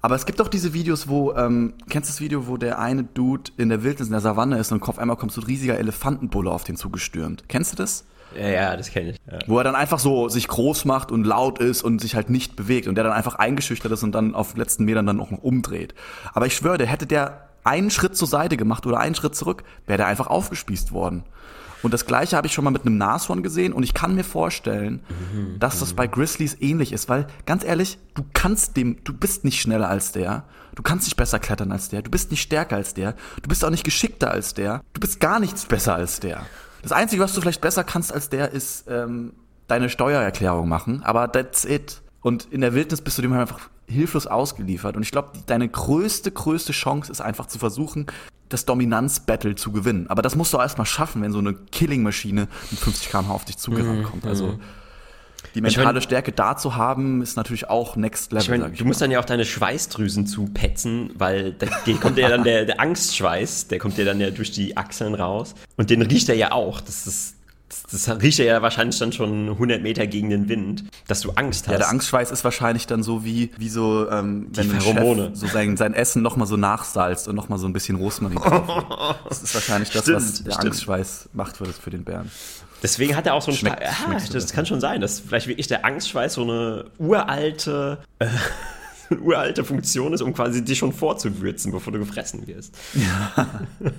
[SPEAKER 2] Aber es gibt auch diese Videos, wo, ähm, kennst du das Video, wo der eine Dude in der Wildnis in der Savanne ist und auf einmal kommt so ein riesiger Elefantenbulle auf den zugestürmt. Kennst du das?
[SPEAKER 3] Ja, ja, das kenne ich. Ja.
[SPEAKER 2] Wo er dann einfach so sich groß macht und laut ist und sich halt nicht bewegt und der dann einfach eingeschüchtert ist und dann auf den letzten Metern dann auch noch umdreht. Aber ich schwöre, der hätte der einen Schritt zur Seite gemacht oder einen Schritt zurück, wäre der einfach aufgespießt worden. Und das gleiche habe ich schon mal mit einem Nashorn gesehen und ich kann mir vorstellen, dass das bei Grizzlies ähnlich ist, weil ganz ehrlich, du kannst dem, du bist nicht schneller als der, du kannst nicht besser klettern als der, du bist nicht stärker als der, du bist auch nicht geschickter als der, du bist gar nichts besser als der. Das Einzige, was du vielleicht besser kannst als der, ist ähm, deine Steuererklärung machen, aber that's it. Und in der Wildnis bist du dem halt einfach hilflos ausgeliefert. Und ich glaube, die- deine größte, größte Chance ist einfach zu versuchen, das Dominanz-Battle zu gewinnen. Aber das musst du erstmal schaffen, wenn so eine Killing-Maschine mit 50 km/h auf dich zugerannt kommt. Also die
[SPEAKER 3] Mhm, Ich
[SPEAKER 2] mentale
[SPEAKER 3] mein-
[SPEAKER 2] Stärke da zu haben, ist natürlich auch Next Level,
[SPEAKER 3] Ich meine,
[SPEAKER 2] sag ich
[SPEAKER 3] du musst dann ja auch deine Schweißdrüsen zupetzen, weil da kommt ja dann der, der Angstschweiß, der kommt ja dann ja durch die Achseln raus. Und den riecht er ja auch. Das, ist, das, riecht ja wahrscheinlich dann schon 100 Meter gegen den Wind, dass du Angst hast.
[SPEAKER 2] Ja, der Angstschweiß ist wahrscheinlich dann so wie, wie so, ähm,
[SPEAKER 3] Die
[SPEAKER 2] wenn ein
[SPEAKER 3] Pheromone.
[SPEAKER 2] Chef so sein, sein Essen nochmal so nachsalzt und nochmal so ein bisschen Rosmarin drauf. Das ist wahrscheinlich das,
[SPEAKER 3] Stimmt,
[SPEAKER 2] was der
[SPEAKER 3] stimmt.
[SPEAKER 2] Angstschweiß macht für, das, für den Bären.
[SPEAKER 3] Deswegen hat er auch so einen
[SPEAKER 2] Schmeckt-
[SPEAKER 3] Sta- ja,
[SPEAKER 2] schmeckst du
[SPEAKER 3] das
[SPEAKER 2] das?
[SPEAKER 3] kann schon sein, dass vielleicht wirklich der Angstschweiß so eine uralte, äh, eine uralte Funktion ist, um quasi dich schon vorzuwürzen, bevor du gefressen wirst. Ja.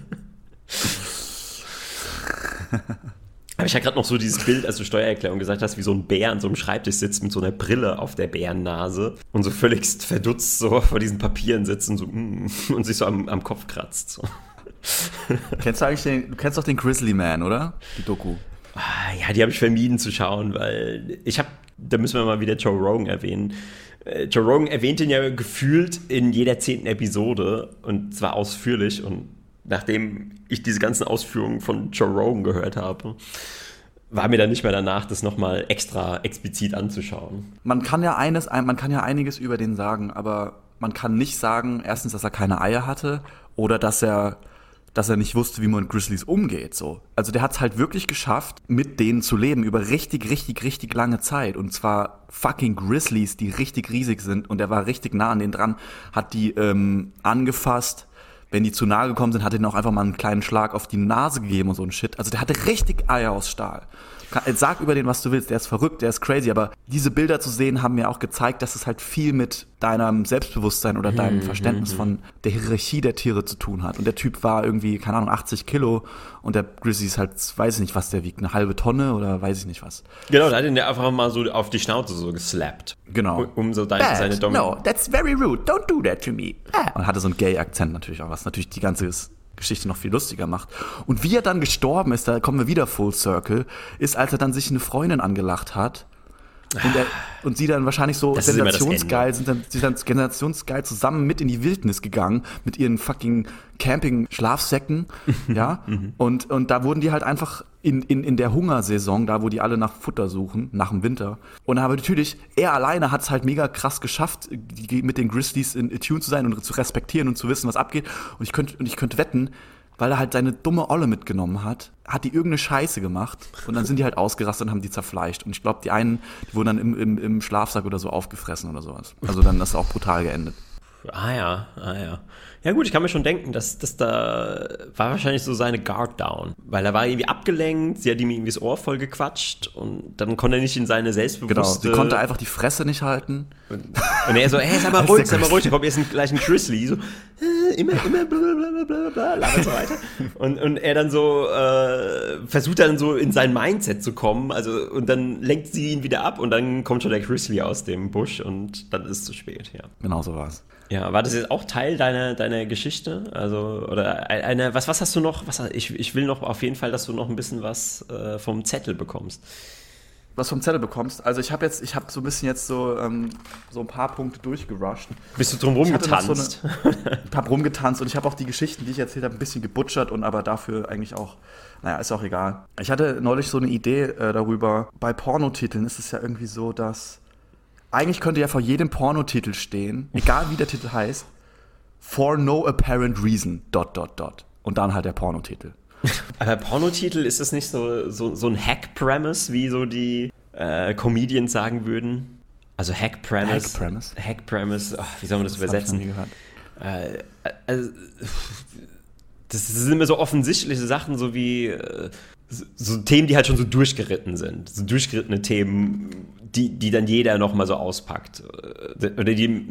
[SPEAKER 3] Aber ich hatte gerade noch so dieses Bild, als du Steuererklärung gesagt hast, wie so ein Bär an so einem Schreibtisch sitzt mit so einer Brille auf der Bärennase und so völligst verdutzt so vor diesen Papieren sitzt und, so, mm, und sich so am, am Kopf kratzt. So.
[SPEAKER 2] Kennst du eigentlich den, du kennst doch den Grizzly Man, oder? Die Doku.
[SPEAKER 3] Ah, ja, die habe ich vermieden zu schauen, weil ich habe, da müssen wir mal wieder Joe Rogan erwähnen. Äh, Joe Rogan erwähnt ihn ja gefühlt in jeder zehnten Episode und zwar ausführlich und nachdem ich diese ganzen Ausführungen von Joe Rogan gehört habe, war mir dann nicht mehr danach, das nochmal extra explizit anzuschauen.
[SPEAKER 2] Man kann ja eines, man kann ja einiges über den sagen, aber man kann nicht sagen, erstens, dass er keine Eier hatte oder dass er dass er nicht wusste, wie man mit Grizzlies umgeht. So. Also der hat es halt wirklich geschafft, mit denen zu leben über richtig, richtig, richtig lange Zeit. Und zwar fucking Grizzlies, die richtig riesig sind. Und er war richtig nah an denen dran, hat die ähm, angefasst. Wenn die zu nahe gekommen sind, hat er ihnen auch einfach mal einen kleinen Schlag auf die Nase gegeben und so ein Shit. Also der hatte richtig Eier aus Stahl. Sag über den, was du willst. Der ist verrückt, der ist crazy. Aber diese Bilder zu sehen, haben mir auch gezeigt, dass es halt viel mit deinem Selbstbewusstsein oder deinem mhm, Verständnis mhm, von der Hierarchie der Tiere zu tun hat. Und der Typ war irgendwie, keine Ahnung, 80 Kilo und der Grizzly ist halt, weiß ich nicht, was der wiegt, eine halbe Tonne oder weiß ich nicht was.
[SPEAKER 3] Genau, da hat ihn einfach mal so auf die Schnauze so geslappt.
[SPEAKER 2] Genau.
[SPEAKER 3] Um so deine, Bad. seine
[SPEAKER 2] Dominanz. No, that's very rude. Don't do that to me. Ah. Und hatte so einen Gay-Akzent natürlich auch, was natürlich die ganze Geschichte noch viel lustiger macht. Und wie er dann gestorben ist, da kommen wir wieder Full Circle, ist, als er dann sich eine Freundin angelacht hat. Und, er, und sie dann wahrscheinlich so das sensationsgeil, sind dann, sie dann sensationsgeil zusammen mit in die Wildnis gegangen, mit ihren fucking Camping-Schlafsäcken, ja. Mhm. und, und da wurden die halt einfach in, in, in der Hungersaison, da wo die alle nach Futter suchen, nach dem Winter. Und aber natürlich, er alleine hat es halt mega krass geschafft, die, mit den Grizzlies in Tune zu sein und zu respektieren und zu wissen, was abgeht. Und ich könnte, und ich könnte wetten, weil er halt seine dumme Olle mitgenommen hat, hat die irgendeine Scheiße gemacht und dann sind die halt ausgerastet und haben die zerfleischt. Und ich glaube, die einen, die wurden dann im, im, im Schlafsack oder so aufgefressen oder sowas. Also dann ist auch brutal geendet.
[SPEAKER 3] Ah ja, ah ja. Ja gut, ich kann mir schon denken, dass das da war wahrscheinlich so seine Guard down, weil er war irgendwie abgelenkt, sie hat ihm irgendwie das Ohr voll gequatscht und dann konnte er nicht in seine selbstbewusste... Genau,
[SPEAKER 2] sie konnte einfach die Fresse nicht halten.
[SPEAKER 3] Und, und er so, hey, sei mal ruhig, sei mal ruhig, da kommt jetzt gleich ein Grizzly, so, äh, immer, immer, blablabla, labert so weiter. Und, und er dann so, äh, versucht dann so in sein Mindset zu kommen, also, und dann lenkt sie ihn wieder ab und dann kommt schon der Grizzly aus dem Busch und dann ist es zu spät, ja.
[SPEAKER 2] Genau so war es.
[SPEAKER 3] Ja, war das jetzt auch Teil deiner, deiner Geschichte? Also, oder eine, was, was hast du noch? Was, ich, ich will noch auf jeden Fall, dass du noch ein bisschen was äh, vom Zettel bekommst.
[SPEAKER 2] Was vom Zettel bekommst? Also, ich habe jetzt, ich habe so ein bisschen jetzt so, ähm, so ein paar Punkte durchgerusht.
[SPEAKER 3] Bist du drum rumgetanzt?
[SPEAKER 2] So ich habe rumgetanzt und ich habe auch die Geschichten, die ich erzählt habe, ein bisschen gebutschert und aber dafür eigentlich auch, naja, ist auch egal. Ich hatte neulich so eine Idee äh, darüber, bei Pornotiteln ist es ja irgendwie so, dass eigentlich könnte ja vor jedem Pornotitel stehen, egal wie der Titel heißt, for no apparent reason, dot, dot, dot. Und dann halt der Pornotitel.
[SPEAKER 3] Aber Pornotitel, ist das nicht so, so, so ein Hack-Premise, wie so die äh, Comedians sagen würden? Also Hack-Premise.
[SPEAKER 2] Hack-Premise.
[SPEAKER 3] Hack-Premise, wie soll man das, das übersetzen? Ich noch nie gehört. Äh, also, das sind immer so offensichtliche Sachen, so wie äh, so, so Themen, die halt schon so durchgeritten sind. So durchgerittene Themen, die, die dann jeder nochmal so auspackt. Äh, oder die,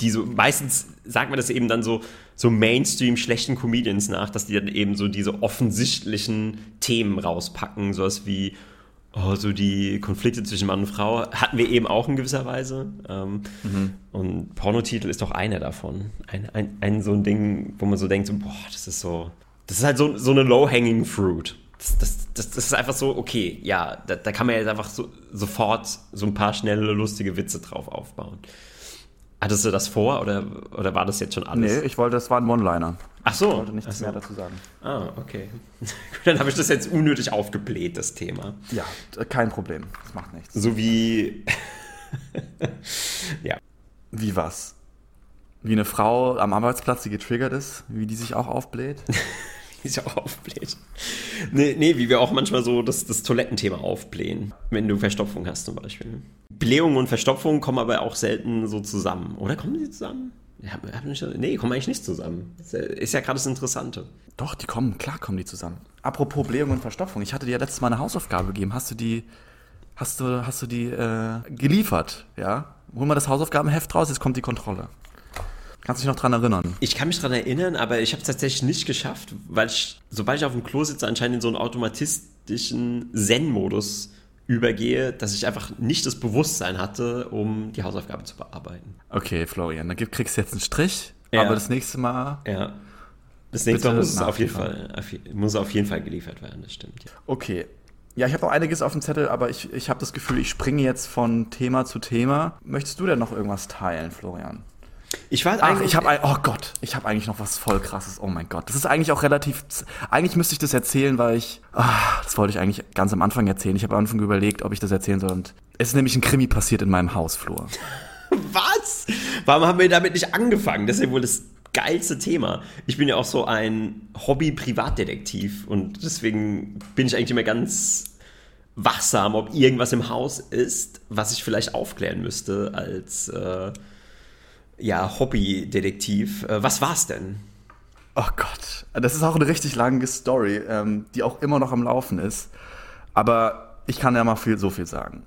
[SPEAKER 3] die so, meistens sagt man das eben dann so, so Mainstream schlechten Comedians nach, dass die dann eben so diese offensichtlichen Themen rauspacken, sowas wie, oh, so die Konflikte zwischen Mann und Frau hatten wir eben auch in gewisser Weise. Ähm, mhm. Und Pornotitel ist doch einer davon. Ein, ein, ein so ein Ding, wo man so denkt, so, boah, das ist so, das ist halt so, so eine low-hanging fruit das, das, das, das, ist einfach so, okay, ja, da, da kann man jetzt einfach so, sofort so ein paar schnelle, lustige Witze drauf aufbauen. Hattest du das vor oder, oder war das jetzt schon alles?
[SPEAKER 2] Nee, ich wollte, das war ein One-Liner.
[SPEAKER 3] Ach so.
[SPEAKER 2] Ich wollte nichts so. mehr dazu sagen.
[SPEAKER 3] Ah, okay. Dann habe ich das jetzt unnötig aufgebläht, das Thema.
[SPEAKER 2] Ja, kein Problem. Das macht nichts.
[SPEAKER 3] So wie.
[SPEAKER 2] ja. Wie was? Wie eine Frau am Arbeitsplatz, die getriggert ist, wie die sich auch aufbläht?
[SPEAKER 3] wie sich auch aufbläht. Nee, nee, wie wir auch manchmal so das, das Toilettenthema aufblähen, wenn du Verstopfung hast zum Beispiel. Blähung und Verstopfung kommen aber auch selten so zusammen. Oder kommen die zusammen? Ja, nee, kommen eigentlich nicht zusammen. Ist ja gerade das Interessante.
[SPEAKER 2] Doch, die kommen, klar kommen die zusammen. Apropos Blähung und Verstopfung, ich hatte dir ja letztes Mal eine Hausaufgabe gegeben. Hast du die, hast du, hast du die äh, geliefert, ja? Hol mal das Hausaufgabenheft raus, jetzt kommt die Kontrolle. Kannst du dich noch dran erinnern?
[SPEAKER 3] Ich kann mich dran erinnern, aber ich habe es tatsächlich nicht geschafft, weil ich, sobald ich auf dem Klo sitze, anscheinend in so einen automatistischen Zen-Modus übergehe, dass ich einfach nicht das Bewusstsein hatte, um die Hausaufgabe zu bearbeiten.
[SPEAKER 2] Okay, Florian, dann kriegst du jetzt einen Strich,
[SPEAKER 3] Ja.
[SPEAKER 2] aber das nächste Mal.
[SPEAKER 3] Ja. Das nächste Mal muss es auf jeden. Fall, auf, muss auf jeden Fall geliefert werden, das stimmt. Ja.
[SPEAKER 2] Okay. Ja, ich habe noch einiges auf dem Zettel, aber ich, ich habe das Gefühl, ich springe jetzt von Thema zu Thema. Möchtest du denn noch irgendwas teilen, Florian?
[SPEAKER 3] Ich war
[SPEAKER 2] Ach,
[SPEAKER 3] eigentlich.
[SPEAKER 2] ich habe oh Gott, ich habe eigentlich noch was voll krasses. Oh mein Gott, das ist eigentlich auch relativ. Eigentlich müsste ich das erzählen, weil ich, ah, das wollte ich eigentlich ganz am Anfang erzählen. Ich habe am Anfang überlegt, ob ich das erzählen soll. Und es ist nämlich ein Krimi passiert in meinem Hausflur.
[SPEAKER 3] Was? Warum haben wir damit nicht angefangen? Das ist ja wohl das geilste Thema. Ich bin ja auch so ein Hobby-Privatdetektiv und deswegen bin ich eigentlich immer ganz wachsam, ob irgendwas im Haus ist, was ich vielleicht aufklären müsste als äh, ja, Hobbydetektiv. Äh, was war's denn?
[SPEAKER 2] Oh Gott, das ist auch eine richtig lange Story, ähm, die auch immer noch am Laufen ist. Aber ich kann ja mal viel, so viel sagen.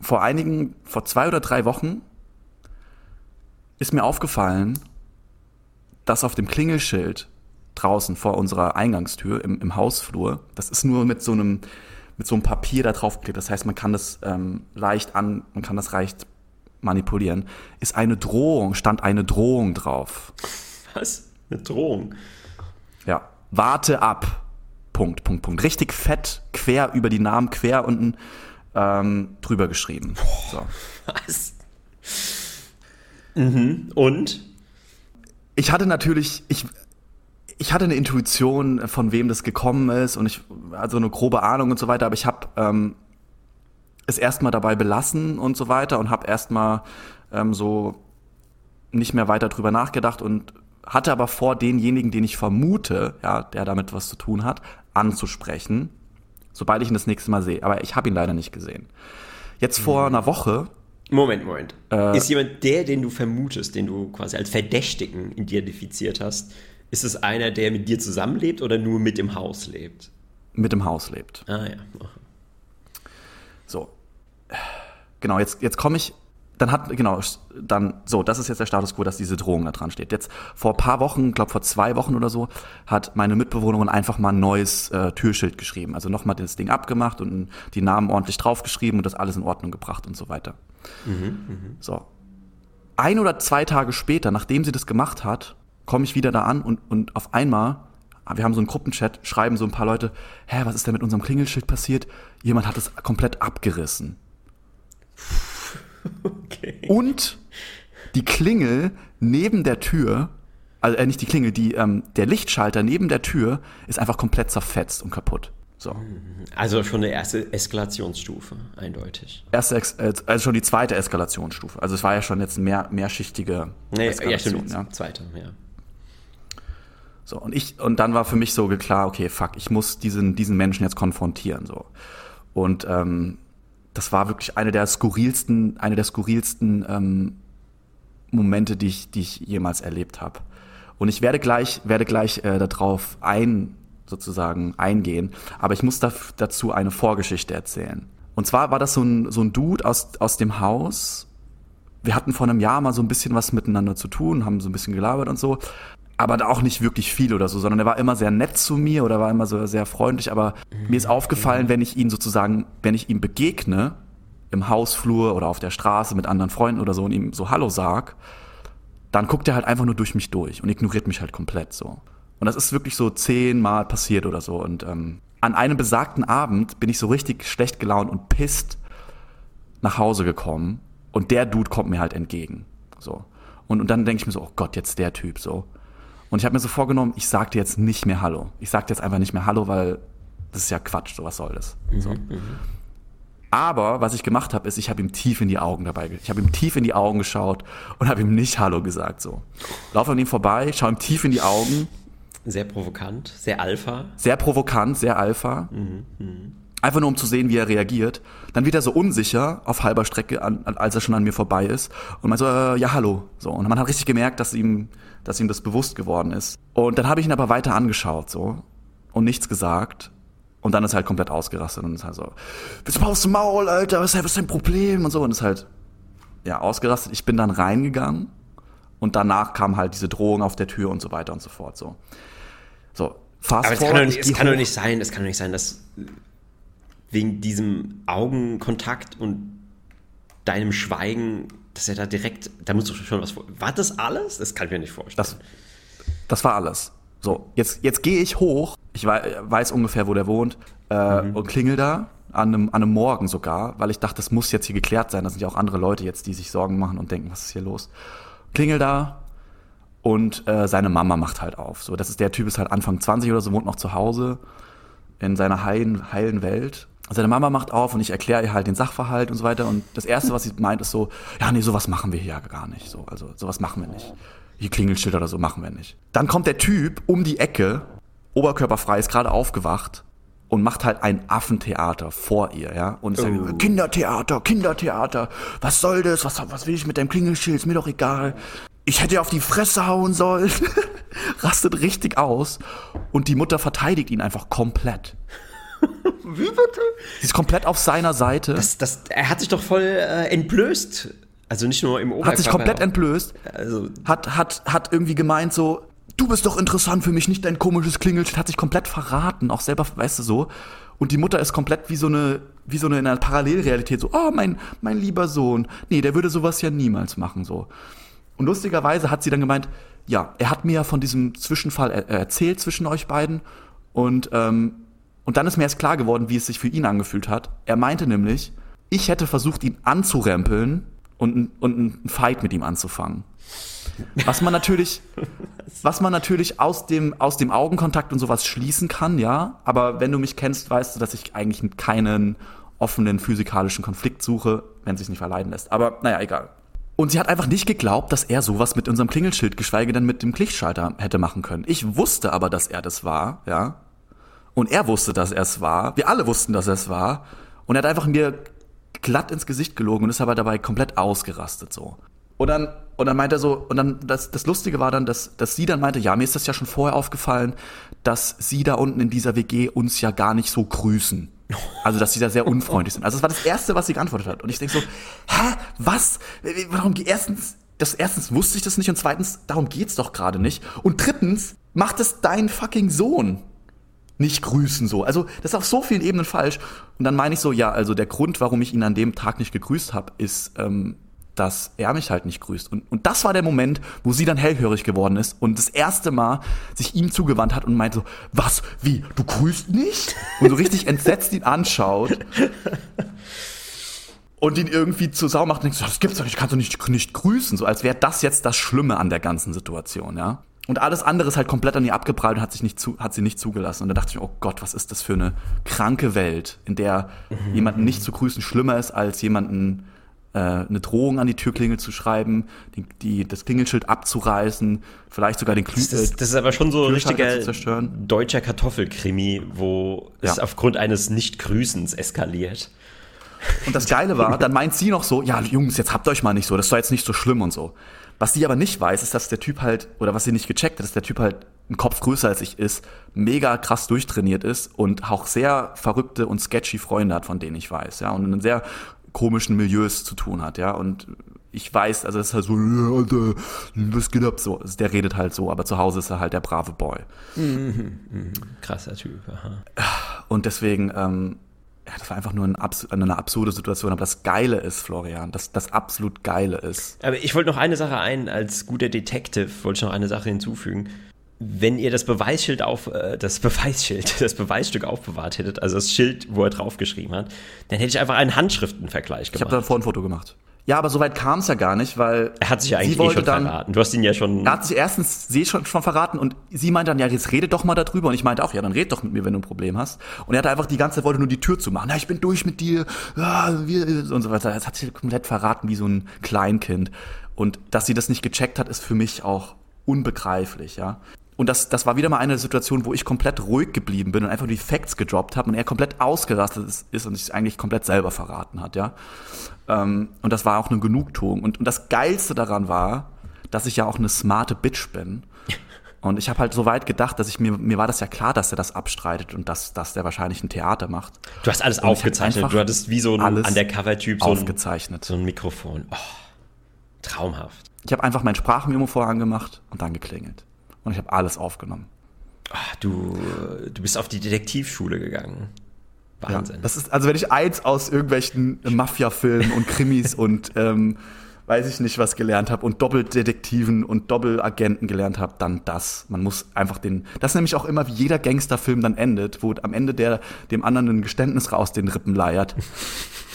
[SPEAKER 2] Vor einigen, vor zwei oder drei Wochen ist mir aufgefallen, dass auf dem Klingelschild draußen vor unserer Eingangstür im, im Hausflur, das ist nur mit so einem mit so einem Papier da drauf geklebt. Das heißt, man kann das ähm, leicht an, man kann das leicht manipulieren. Ist eine Drohung, stand eine Drohung drauf.
[SPEAKER 3] Was? Eine Drohung.
[SPEAKER 2] Ja. Warte ab. Punkt, Punkt, Punkt. Richtig fett, quer über die Namen, quer unten ähm, drüber geschrieben. So.
[SPEAKER 3] Was? Mhm. Und?
[SPEAKER 2] Ich hatte natürlich, ich, ich hatte eine Intuition, von wem das gekommen ist und ich, also eine grobe Ahnung und so weiter, aber ich habe ähm, es erstmal dabei belassen und so weiter und habe erstmal ähm, so nicht mehr weiter drüber nachgedacht und hatte aber vor, denjenigen, den ich vermute, ja, der damit was zu tun hat, anzusprechen, sobald ich ihn das nächste Mal sehe. Aber ich habe ihn leider nicht gesehen. Jetzt vor einer Woche
[SPEAKER 3] Moment, Moment. ist jemand der, den du vermutest, den du quasi als Verdächtigen identifiziert hast, ist es einer, der mit dir zusammenlebt oder nur mit im Haus lebt?
[SPEAKER 2] mit im Haus lebt.
[SPEAKER 3] Ah ja.
[SPEAKER 2] So. Genau, jetzt, jetzt komme ich. Dann hat, genau, dann, so, das ist jetzt der Status quo, dass diese Drohung da dran steht. Jetzt, vor paar Wochen, glaube vor zwei Wochen oder so, hat meine Mitbewohnerin einfach mal ein neues äh, Türschild geschrieben. Also nochmal das Ding abgemacht und die Namen ordentlich draufgeschrieben und das alles in Ordnung gebracht und so weiter. So. Ein oder zwei Tage später, nachdem sie das gemacht hat, komme ich wieder da an und, und auf einmal, wir haben so einen Gruppenchat, schreiben so ein paar Leute, hä, was ist denn mit unserem Klingelschild passiert? Jemand hat es komplett abgerissen.
[SPEAKER 3] Okay.
[SPEAKER 2] Und die Klingel neben der Tür, also äh, nicht die Klingel, die, ähm, der Lichtschalter neben der Tür ist einfach komplett zerfetzt und kaputt. So.
[SPEAKER 3] Also schon eine erste Eskalationsstufe, eindeutig.
[SPEAKER 2] Erste, Ex äh, also schon die zweite Eskalationsstufe. Also es war ja schon jetzt mehr, mehrschichtige
[SPEAKER 3] Nee, ja,
[SPEAKER 2] Eskalation.
[SPEAKER 3] stimmt.
[SPEAKER 2] ja.
[SPEAKER 3] Zweite, ja.
[SPEAKER 2] So, und ich, und dann war für mich so klar, okay, fuck, ich muss diesen, diesen Menschen jetzt konfrontieren, so. Und, ähm, das war wirklich eine der skurrilsten, eine der skurrilsten, ähm, Momente, die ich, die ich jemals erlebt habe. Und ich werde gleich, werde gleich äh, darauf ein, sozusagen eingehen, aber ich muss da, dazu eine Vorgeschichte erzählen. Und zwar war das so ein, so ein Dude aus, aus dem Haus. Wir hatten vor einem Jahr mal so ein bisschen was miteinander zu tun, haben so ein bisschen gelabert und so. Aber da auch nicht wirklich viel oder so, sondern er war immer sehr nett zu mir oder war immer so sehr freundlich. Aber mir ist aufgefallen, wenn ich ihn sozusagen, wenn ich ihm begegne, im Hausflur oder auf der Straße mit anderen Freunden oder so und ihm so Hallo sag, dann guckt er halt einfach nur durch mich durch und ignoriert mich halt komplett so. Und das ist wirklich so zehnmal passiert oder so. Und ähm, an einem besagten Abend bin ich so richtig schlecht gelaunt und pisst nach Hause gekommen und der Dude kommt mir halt entgegen. So. Und, und dann denke ich mir so, oh Gott, jetzt der Typ so. Und ich habe mir so vorgenommen, ich sag dir jetzt nicht mehr Hallo. Ich sag dir jetzt einfach nicht mehr Hallo, weil das ist ja Quatsch, so was soll das. So. Aber was ich gemacht habe, ist, ich habe ihm tief in die Augen dabei, ich habe ihm tief in die Augen geschaut und habe ihm nicht Hallo gesagt. So, laufe an ihm vorbei, schaue ihm tief in die Augen,
[SPEAKER 3] Sehr provokant, sehr alpha.
[SPEAKER 2] sehr provokant, sehr alpha. Einfach nur um zu sehen, wie er reagiert. Dann wieder so unsicher auf halber Strecke, an, als er schon an mir vorbei ist. Und man so, äh, ja, hallo. So. Und man hat richtig gemerkt, dass ihm, dass ihm das bewusst geworden ist. Und dann habe ich ihn aber weiter angeschaut, so. Und nichts gesagt. Und dann ist er halt komplett ausgerastet und ist halt so, brauchst du Maul, Alter, was ist dein Problem und so und ist halt, ja, ausgerastet. Ich bin dann reingegangen und danach kam halt diese Drohung auf der Tür und so weiter und so fort, so. So,
[SPEAKER 3] fast Aber es kann, doch nicht, es kann doch nicht sein, es kann doch nicht sein, dass wegen diesem Augenkontakt und deinem Schweigen, dass er da direkt, da muss doch schon was vor. War das alles? Das kann ich mir nicht vorstellen.
[SPEAKER 2] Das, das war alles. So, jetzt, jetzt gehe ich hoch, ich weiß, ungefähr, wo der wohnt, äh, mhm. und klingel da, an einem, an einem Morgen sogar, weil ich dachte, das muss jetzt hier geklärt sein. Da sind ja auch andere Leute jetzt, die sich Sorgen machen und denken, was ist hier los? Klingel da und äh, seine Mama macht halt auf. So, das ist der Typ, ist halt Anfang 20 oder so, wohnt noch zu Hause in seiner heilen, heilen Welt. Seine Mama macht auf und ich erkläre ihr halt den Sachverhalt und so weiter. Und das Erste, was sie meint, ist so, ja, nee, sowas machen wir hier ja gar nicht. So, also sowas machen wir nicht. Hier Klingelschild oder so machen wir nicht. Dann kommt der Typ um die Ecke, oberkörperfrei, ist gerade aufgewacht und macht halt ein Affentheater vor ihr, ja. Und ist oh. Kindertheater, Kindertheater, was soll das? Was, was will ich mit deinem Klingelschild? Ist mir doch egal. Ich hätte auf die Fresse hauen sollen. Rastet richtig aus. Und die Mutter verteidigt ihn einfach komplett. Wie bitte? Sie ist komplett auf seiner Seite.
[SPEAKER 3] Das, das, er hat sich doch voll äh, entblößt. Also nicht nur im Oberkörper.
[SPEAKER 2] Hat sich komplett entblößt. Also hat, hat, hat irgendwie gemeint so, du bist doch interessant für mich, nicht dein komisches Klingelschild, hat sich komplett verraten, auch selber, weißt du so. Und die Mutter ist komplett wie so eine, wie so eine in einer Parallelrealität, so, oh, mein, mein lieber Sohn. Nee, der würde sowas ja niemals machen, so. Und lustigerweise hat sie dann gemeint, ja, er hat mir ja von diesem Zwischenfall er erzählt zwischen euch beiden und, ähm, und dann ist mir erst klar geworden, wie es sich für ihn angefühlt hat. Er meinte nämlich, ich hätte versucht, ihn anzurempeln und, und einen Fight mit ihm anzufangen. Was man natürlich, was man natürlich aus dem, aus dem Augenkontakt und sowas schließen kann, ja. Aber wenn du mich kennst, weißt du, dass ich eigentlich keinen offenen physikalischen Konflikt suche, wenn es sich nicht verleiden lässt. Aber naja, egal. Und sie hat einfach nicht geglaubt, dass er sowas mit unserem Klingelschild, geschweige denn mit dem Lichtschalter hätte machen können. Ich wusste aber, dass er das war, ja. Und er wusste, dass er es war. Wir alle wussten, dass er es war. Und er hat einfach mir glatt ins Gesicht gelogen und ist aber dabei komplett ausgerastet so. Und dann, und dann meinte er so, und dann, das, das Lustige war dann, dass, dass sie dann meinte, ja, mir ist das ja schon vorher aufgefallen, dass sie da unten in dieser WG uns ja gar nicht so grüßen. Also, dass sie da sehr unfreundlich sind. Also, das war das Erste, was sie geantwortet hat. Und ich denke so, hä, was? Warum, erstens, das, erstens wusste ich das nicht und zweitens, darum geht's doch gerade nicht. Und drittens, macht es dein fucking Sohn nicht grüßen so. Also das ist auf so vielen Ebenen falsch. Und dann meine ich so, ja, also der Grund, warum ich ihn an dem Tag nicht gegrüßt habe, ist, ähm, dass er mich halt nicht grüßt. Und, und das war der Moment, wo sie dann hellhörig geworden ist und das erste Mal sich ihm zugewandt hat und meinte so, was, wie, du grüßt nicht? Und so richtig entsetzt ihn anschaut. und ihn irgendwie zu Sau macht und denkt so, das gibt's doch nicht, kannst du nicht, nicht grüßen, so als wäre das jetzt das Schlimme an der ganzen Situation, ja. Und alles andere ist halt komplett an ihr abgeprallt und hat, sich nicht zu, hat sie nicht zugelassen. Und da dachte ich, oh Gott, was ist das für eine kranke Welt, in der mhm. jemanden nicht zu grüßen schlimmer ist, als jemanden äh, eine Drohung an die Türklingel zu schreiben, die, die, das Klingelschild abzureißen, vielleicht sogar den Klü
[SPEAKER 3] das, ist, das ist aber schon so ein richtiger deutscher Kartoffelkrimi, wo ja. es aufgrund eines Nicht-Grüßens eskaliert.
[SPEAKER 2] Und das Geile war, dann meint sie noch so, ja, Jungs, jetzt habt euch mal nicht so, das ist doch jetzt nicht so schlimm und so. Was sie aber nicht weiß, ist, dass der Typ halt, oder was sie nicht gecheckt hat, dass der Typ halt ein Kopf größer als ich ist, mega krass durchtrainiert ist und auch sehr verrückte und sketchy Freunde hat, von denen ich weiß, ja, und in sehr komischen Milieus zu tun hat, ja, und ich weiß, also es ist halt so, was geht ab, so, also der redet halt so, aber zu Hause ist er halt der brave Boy.
[SPEAKER 3] Mhm, mh, krasser Typ, aha.
[SPEAKER 2] Und deswegen, ähm, ja, das war einfach nur ein abs eine absurde Situation. Aber das Geile ist, Florian, das, das absolut Geile ist.
[SPEAKER 3] Aber ich wollte noch eine Sache ein, als guter Detective wollte ich noch eine Sache hinzufügen. Wenn ihr das Beweisschild auf, äh, das Beweisschild, das Beweisstück aufbewahrt hättet, also das Schild, wo er draufgeschrieben hat, dann hätte ich einfach einen Handschriftenvergleich gemacht.
[SPEAKER 2] Ich habe davor ein Foto gemacht. Ja, aber soweit kam es ja gar nicht, weil.
[SPEAKER 3] Er hat sich ja eigentlich eh schon dann, verraten. Du hast ihn ja schon.
[SPEAKER 2] Er hat sich erstens sie schon, schon verraten und sie meinte dann, ja, jetzt rede doch mal darüber. Und ich meinte auch, ja, dann red doch mit mir, wenn du ein Problem hast. Und er hat einfach die ganze Zeit wollte nur die Tür zu machen. Ja, ich bin durch mit dir. Ja, wir, und so weiter. Das hat sich komplett verraten wie so ein Kleinkind. Und dass sie das nicht gecheckt hat, ist für mich auch unbegreiflich, ja. Und das, das war wieder mal eine Situation, wo ich komplett ruhig geblieben bin und einfach die Facts gedroppt habe und er komplett ausgerastet ist und sich eigentlich komplett selber verraten hat, ja. Ähm, und das war auch eine Genugtuung. Und, und das Geilste daran war, dass ich ja auch eine smarte Bitch bin. Und ich habe halt so weit gedacht, dass ich mir, mir war das ja klar, dass er das abstreitet und dass, dass der wahrscheinlich ein Theater macht.
[SPEAKER 3] Du hast alles und aufgezeichnet. Du hattest wie so ein Undercover-Typ so,
[SPEAKER 2] aufgezeichnet.
[SPEAKER 3] so ein Mikrofon. Oh, traumhaft.
[SPEAKER 2] Ich habe einfach mein Sprachmemo vorher angemacht und dann geklingelt. Und ich habe alles aufgenommen.
[SPEAKER 3] Ach, du, du bist auf die Detektivschule gegangen.
[SPEAKER 2] Wahnsinn. Ja, das ist, also wenn ich eins aus irgendwelchen Mafia-Filmen und Krimis und ähm, weiß ich nicht, was gelernt habe und Doppeldetektiven und Doppelagenten gelernt habe, dann das. Man muss einfach den. Das ist nämlich auch immer, wie jeder Gangsterfilm dann endet, wo am Ende der dem anderen ein Geständnis raus den Rippen leiert.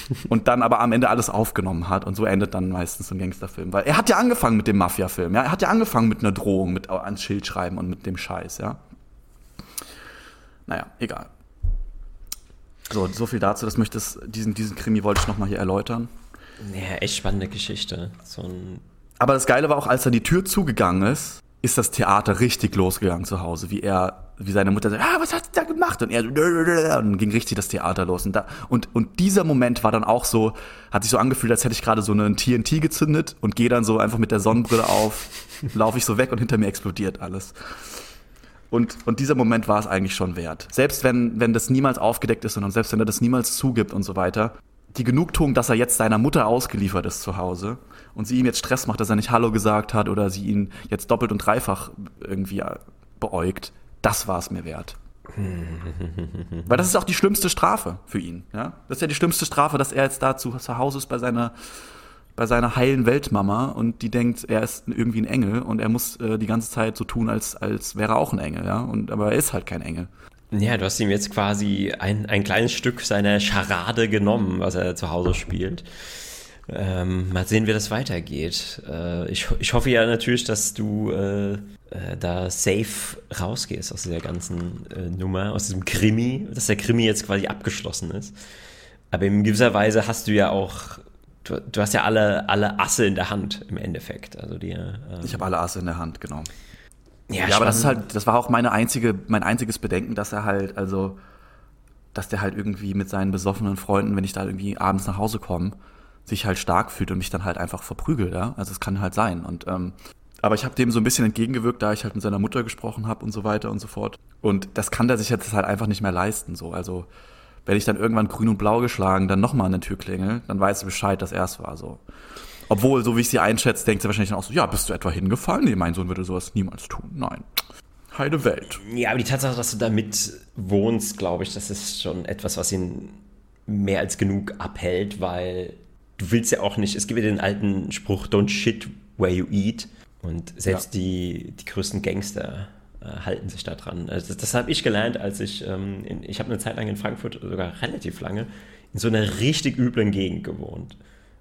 [SPEAKER 2] und dann aber am Ende alles aufgenommen hat. Und so endet dann meistens so ein Gangsterfilm. Weil er hat ja angefangen mit dem Mafia-Film, ja. Er hat ja angefangen mit einer Drohung, mit ans Schild schreiben und mit dem Scheiß, ja. Naja, egal. So, so viel dazu. Das möchte diesen, diesen Krimi wollte ich nochmal hier erläutern.
[SPEAKER 3] Ja, echt spannende Geschichte. So
[SPEAKER 2] Aber das Geile war auch, als dann die Tür zugegangen ist, ist das Theater richtig losgegangen zu Hause, wie er, wie seine Mutter sagt, ah, was hast du da gemacht? Und er so, und dann ging richtig das Theater los. Und, da, und, und dieser Moment war dann auch so, hat sich so angefühlt, als hätte ich gerade so einen TNT gezündet und gehe dann so einfach mit der Sonnenbrille auf, laufe ich so weg und hinter mir explodiert alles. Und, und dieser Moment war es eigentlich schon wert. Selbst wenn, wenn das niemals aufgedeckt ist und selbst wenn er das niemals zugibt und so weiter, die Genugtuung, dass er jetzt seiner Mutter ausgeliefert ist zu Hause und sie ihm jetzt Stress macht, dass er nicht Hallo gesagt hat oder sie ihn jetzt doppelt und dreifach irgendwie äh, beäugt, das war es mir wert. Weil das ist auch die schlimmste Strafe für ihn. Ja? Das ist ja die schlimmste Strafe, dass er jetzt da zu, zu Hause ist bei seiner, bei seiner heilen Weltmama und die denkt, er ist irgendwie ein Engel und er muss äh, die ganze Zeit so tun, als, als wäre er auch ein Engel. Ja? Und, aber er ist halt kein Engel.
[SPEAKER 3] Ja, du hast ihm jetzt quasi ein, ein kleines Stück seiner Charade genommen, was er zu Hause spielt. Ähm, mal sehen, wie das weitergeht. Äh, ich, ich hoffe ja natürlich, dass du äh, äh, da safe rausgehst aus dieser ganzen äh, Nummer, aus diesem Krimi, dass der Krimi jetzt quasi abgeschlossen ist. Aber in gewisser Weise hast du ja auch, du, du hast ja alle, alle Asse in der Hand im Endeffekt. Also die,
[SPEAKER 2] ähm, ich habe alle Asse in der Hand, genau. Ja, ja aber das ist halt, das war auch meine einzige, mein einziges Bedenken, dass er halt, also, dass der halt irgendwie mit seinen besoffenen Freunden, wenn ich da irgendwie abends nach Hause komme, sich halt stark fühlt und mich dann halt einfach verprügelt, ja. Also es kann halt sein. Und ähm, aber ich habe dem so ein bisschen entgegengewirkt, da ich halt mit seiner Mutter gesprochen habe und so weiter und so fort. Und das kann der sich jetzt halt einfach nicht mehr leisten. So, also wenn ich dann irgendwann grün und blau geschlagen, dann nochmal an der Tür klingel, dann weiß du Bescheid, dass er es war. So. Obwohl, so wie ich sie einschätze, denkt sie wahrscheinlich dann auch so, ja, bist du etwa hingefallen? Nee, mein Sohn würde sowas niemals tun. Nein. Heide Welt.
[SPEAKER 3] Ja, aber die Tatsache, dass du damit wohnst, glaube ich, das ist schon etwas, was ihn mehr als genug abhält, weil du willst ja auch nicht, es gibt ja den alten Spruch, don't shit where you eat. Und selbst ja. die, die größten Gangster äh, halten sich da dran. Also das, das habe ich gelernt, als ich, ähm, in, ich habe eine Zeit lang in Frankfurt, sogar relativ lange, in so einer richtig üblen Gegend gewohnt.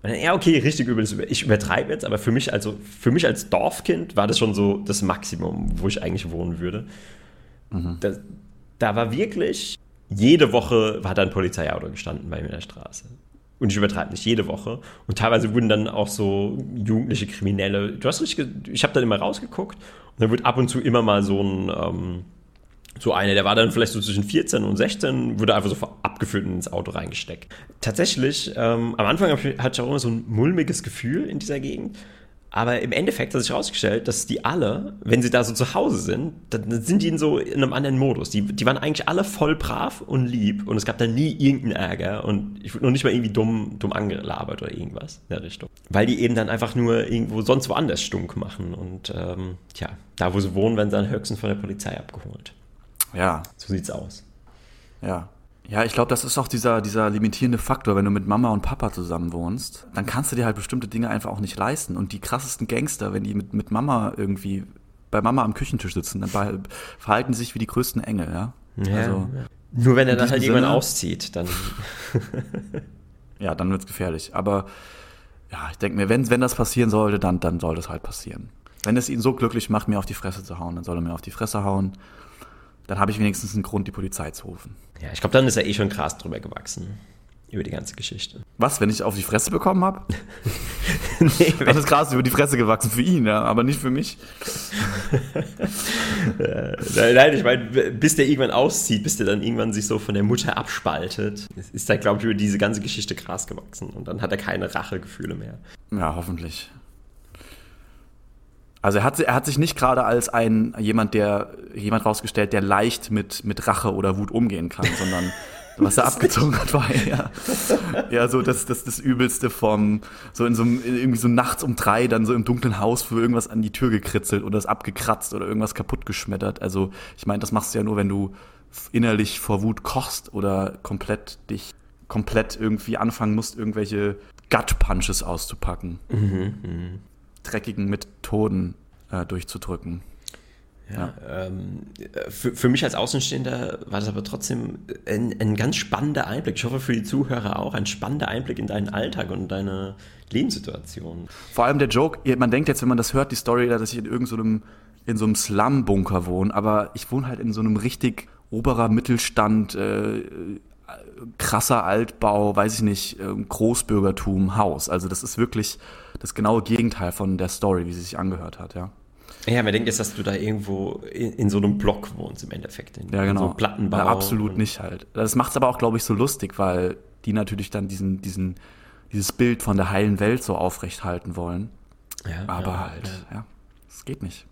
[SPEAKER 3] Ja, okay, richtig übel. Ich übertreibe jetzt, aber für mich, also für mich als Dorfkind war das schon so das Maximum, wo ich eigentlich wohnen würde. Mhm. Da, da, war wirklich, jede Woche hat da ein Polizeiauto gestanden bei mir in der Straße. Und ich übertreibe nicht, jede Woche. Und teilweise wurden dann auch so jugendliche Kriminelle, du hast richtig, ich habe dann immer rausgeguckt und dann wird ab und zu immer mal so ein, ähm, so eine, der war dann vielleicht so zwischen 14 und 16, wurde einfach so abgeführt und ins Auto reingesteckt. Tatsächlich, ähm, am Anfang hatte ich auch immer so ein mulmiges Gefühl in dieser Gegend. Aber im Endeffekt hat sich herausgestellt, dass die alle, wenn sie da so zu Hause sind, dann sind die in so in einem anderen Modus. Die, die waren eigentlich alle voll brav und lieb und es gab dann nie irgendeinen Ärger und ich wurde noch nicht mal irgendwie dumm, dumm angelabert oder irgendwas in der Richtung. Weil die eben dann einfach nur irgendwo sonst woanders stunk machen und ähm, tja, da wo sie wohnen, werden sie dann höchstens von der Polizei abgeholt.
[SPEAKER 2] Ja.
[SPEAKER 3] So sieht's aus.
[SPEAKER 2] Ja. Ja, ich glaube, das ist auch dieser, dieser limitierende Faktor, wenn du mit Mama und Papa zusammen wohnst, dann kannst du dir halt bestimmte Dinge einfach auch nicht leisten. Und die krassesten Gangster, wenn die mit, mit Mama irgendwie bei Mama am Küchentisch sitzen, dann verhalten sie sich wie die größten Engel, ja.
[SPEAKER 3] ja also, Nur wenn er dann halt Sinne, jemand auszieht, dann.
[SPEAKER 2] ja, dann wird's gefährlich. Aber ja, ich denke mir, wenn, wenn das passieren sollte, dann, dann soll das halt passieren. Wenn es ihn so glücklich macht, mir auf die Fresse zu hauen, dann soll er mir auf die Fresse hauen dann habe ich wenigstens einen Grund, die Polizei zu rufen.
[SPEAKER 3] Ja, ich glaube, dann ist er eh schon krass drüber gewachsen. Über die ganze Geschichte.
[SPEAKER 2] Was, wenn ich auf die Fresse bekommen habe? nee, das ist krass über die Fresse gewachsen für ihn, ja, aber nicht für mich.
[SPEAKER 3] Nein, ich meine, bis der irgendwann auszieht, bis der dann irgendwann sich so von der Mutter abspaltet, ist er, glaube ich, über diese ganze Geschichte krass gewachsen. Und dann hat er keine Rachegefühle mehr.
[SPEAKER 2] Ja, hoffentlich. Also er hat, er hat sich nicht gerade als ein jemand, der jemand rausgestellt, der leicht mit, mit Rache oder Wut umgehen kann, sondern was er abgezogen hat, war ja, ja so das, das, das Übelste vom, so in so einem, irgendwie so nachts um drei, dann so im dunklen Haus für irgendwas an die Tür gekritzelt oder es abgekratzt oder irgendwas kaputt geschmettert. Also ich meine, das machst du ja nur, wenn du innerlich vor Wut kochst oder komplett dich komplett irgendwie anfangen musst, irgendwelche Gut-Punches auszupacken. Mhm, mh dreckigen Methoden äh, durchzudrücken.
[SPEAKER 3] Ja, ja. Ähm, für, für mich als Außenstehender war das aber trotzdem ein, ein ganz spannender Einblick. Ich hoffe für die Zuhörer auch ein spannender Einblick in deinen Alltag und deine Lebenssituation.
[SPEAKER 2] Vor allem der Joke, man denkt jetzt, wenn man das hört, die Story, dass ich in irgendeinem so in so einem Slum-Bunker wohne, aber ich wohne halt in so einem richtig oberer Mittelstand, äh, krasser Altbau, weiß ich nicht, ähm, Großbürgertum, Haus. Also das ist wirklich das genaue Gegenteil von der Story, wie sie sich angehört hat, ja.
[SPEAKER 3] Ja, man denkt jetzt, dass du da irgendwo in, in so einem Block wohnst im Endeffekt. In,
[SPEAKER 2] ja, genau.
[SPEAKER 3] In
[SPEAKER 2] so Plattenbau. Ja, absolut nicht halt. Das macht es aber auch, glaube ich, so lustig, weil die natürlich dann diesen, diesen, dieses Bild von der heilen Welt so aufrecht halten wollen. Ja, aber ja, halt, ja, es geht nicht.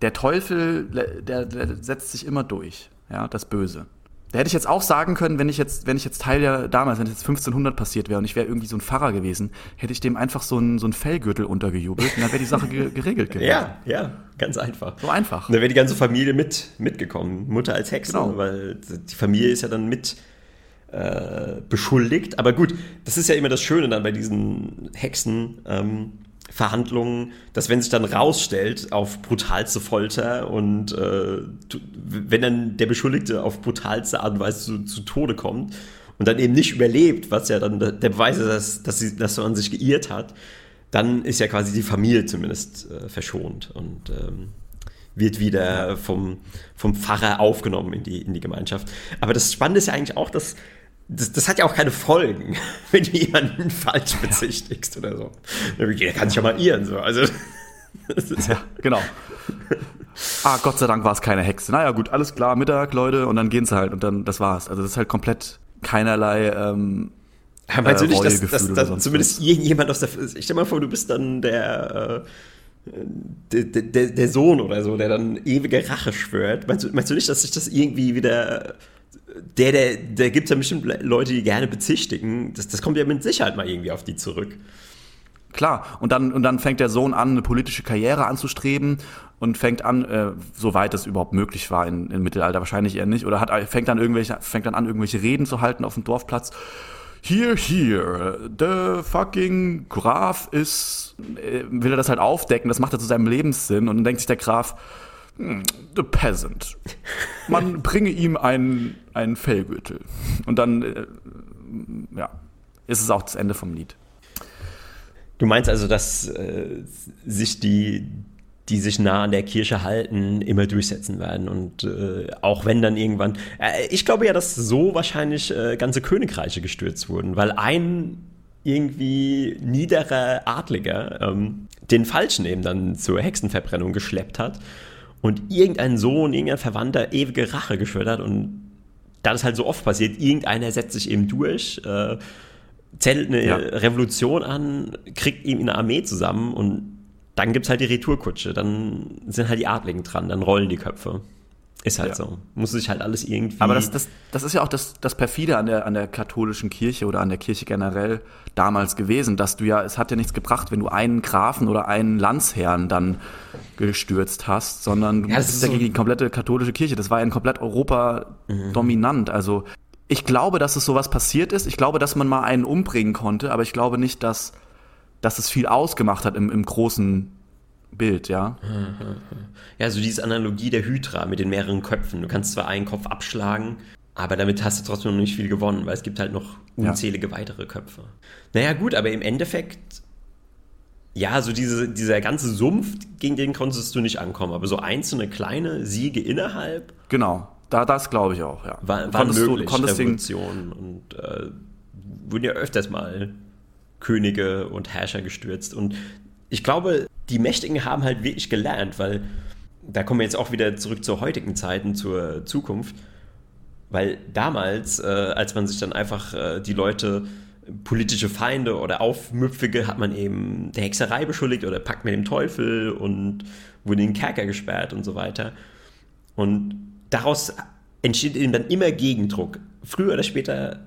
[SPEAKER 2] Der Teufel, der, der setzt sich immer durch, ja, das Böse. Da hätte ich jetzt auch sagen können, wenn ich jetzt, wenn ich jetzt Teil der damals, wenn es jetzt 1500 passiert wäre und ich wäre irgendwie so ein Pfarrer gewesen, hätte ich dem einfach so einen so Fellgürtel untergejubelt und dann wäre die Sache ge geregelt gewesen.
[SPEAKER 3] Ja, ja, ganz einfach.
[SPEAKER 2] So einfach.
[SPEAKER 3] Und dann wäre die ganze Familie mit, mitgekommen. Mutter als Hexe, genau. weil die Familie ist ja dann mit äh, beschuldigt. Aber gut, das ist ja immer das Schöne dann bei diesen Hexen. Ähm, Verhandlungen, dass wenn sich dann rausstellt auf brutalste Folter und äh, wenn dann der Beschuldigte auf brutalste Art und Weise zu, zu, Tode kommt und dann eben nicht überlebt, was ja dann der Beweis ist, dass, dass, sie, dass man sich geirrt hat, dann ist ja quasi die Familie zumindest äh, verschont und ähm, wird wieder vom, vom Pfarrer aufgenommen in die, in die Gemeinschaft. Aber das Spannende ist ja eigentlich auch, dass das, das, hat ja auch keine Folgen, wenn du jemanden falsch bezichtigst oder so. Der kann sich ja mal irren. So. Also,
[SPEAKER 2] ja, genau. Ah, Gott sei Dank war es keine Hexe. Naja, gut, alles klar, Mittag, Leute, und dann gehen sie halt und dann, das war's. Also, das ist halt komplett keinerlei. Ähm,
[SPEAKER 3] ja, meinst du nicht, dass, dass, dass zumindest irgendjemand aus der. Ich stell mal vor, du bist dann der. Äh, der, der, der Sohn oder so, der dann ewige Rache schwört. Meinst du, meinst du nicht, dass sich das irgendwie wieder der, der, der gibt ja bestimmt Leute, die gerne bezichtigen. Das, das kommt ja mit Sicherheit mal irgendwie auf die zurück.
[SPEAKER 2] Klar, und dann, und dann fängt der Sohn an, eine politische Karriere anzustreben und fängt an, äh, soweit das überhaupt möglich war in, im Mittelalter, wahrscheinlich eher nicht, oder hat, fängt, dann irgendwelche, fängt dann an, irgendwelche Reden zu halten auf dem Dorfplatz. Here, here, the fucking Graf ist, äh, will er das halt aufdecken, das macht er zu seinem Lebenssinn und dann denkt sich der Graf, The Peasant. Man bringe ihm einen, einen Fellgürtel. Und dann, äh, ja, ist es auch das Ende vom Lied.
[SPEAKER 3] Du meinst also, dass äh, sich die, die sich nah an der Kirche halten, immer durchsetzen werden. Und äh, auch wenn dann irgendwann. Äh, ich glaube ja, dass so wahrscheinlich äh, ganze Königreiche gestürzt wurden, weil ein irgendwie niederer Adliger ähm, den Falschen eben dann zur Hexenverbrennung geschleppt hat und irgendein Sohn, irgendein Verwandter ewige Rache geschwört hat und da das halt so oft passiert, irgendeiner setzt sich eben durch, äh, zettelt eine ja. Revolution an, kriegt ihm eine Armee zusammen und dann gibt es halt die Retourkutsche, dann sind halt die Adligen dran, dann rollen die Köpfe. Ist halt ja. so. Muss sich halt alles irgendwie.
[SPEAKER 2] Aber das, das, das ist ja auch das, das perfide an der, an der katholischen Kirche oder an der Kirche generell damals gewesen, dass du ja, es hat ja nichts gebracht, wenn du einen Grafen oder einen Landsherrn dann gestürzt hast, sondern du ja, bist ja so gegen die komplette katholische Kirche. Das war ja in komplett Europa mhm. dominant. Also ich glaube, dass es sowas passiert ist. Ich glaube, dass man mal einen umbringen konnte, aber ich glaube nicht, dass, dass es viel ausgemacht hat im, im großen Bild, ja.
[SPEAKER 3] Ja, so diese Analogie der Hydra mit den mehreren Köpfen. Du kannst zwar einen Kopf abschlagen, aber damit hast du trotzdem noch nicht viel gewonnen, weil es gibt halt noch unzählige ja. weitere Köpfe. Naja, gut, aber im Endeffekt, ja, so diese, dieser ganze Sumpf, gegen den konntest du nicht ankommen, aber so einzelne kleine Siege innerhalb.
[SPEAKER 2] Genau, da, das glaube ich auch, ja.
[SPEAKER 3] War, waren möglich, du, Revolutionen und äh, wurden ja öfters mal Könige und Herrscher gestürzt und ich glaube, die Mächtigen haben halt wirklich gelernt, weil da kommen wir jetzt auch wieder zurück zur heutigen Zeiten, zur Zukunft. Weil damals, äh, als man sich dann einfach äh, die Leute politische Feinde oder Aufmüpfige hat man eben der Hexerei beschuldigt oder packt mit dem Teufel und wurde in den Kerker gesperrt und so weiter. Und daraus entsteht eben dann immer Gegendruck. Früher oder später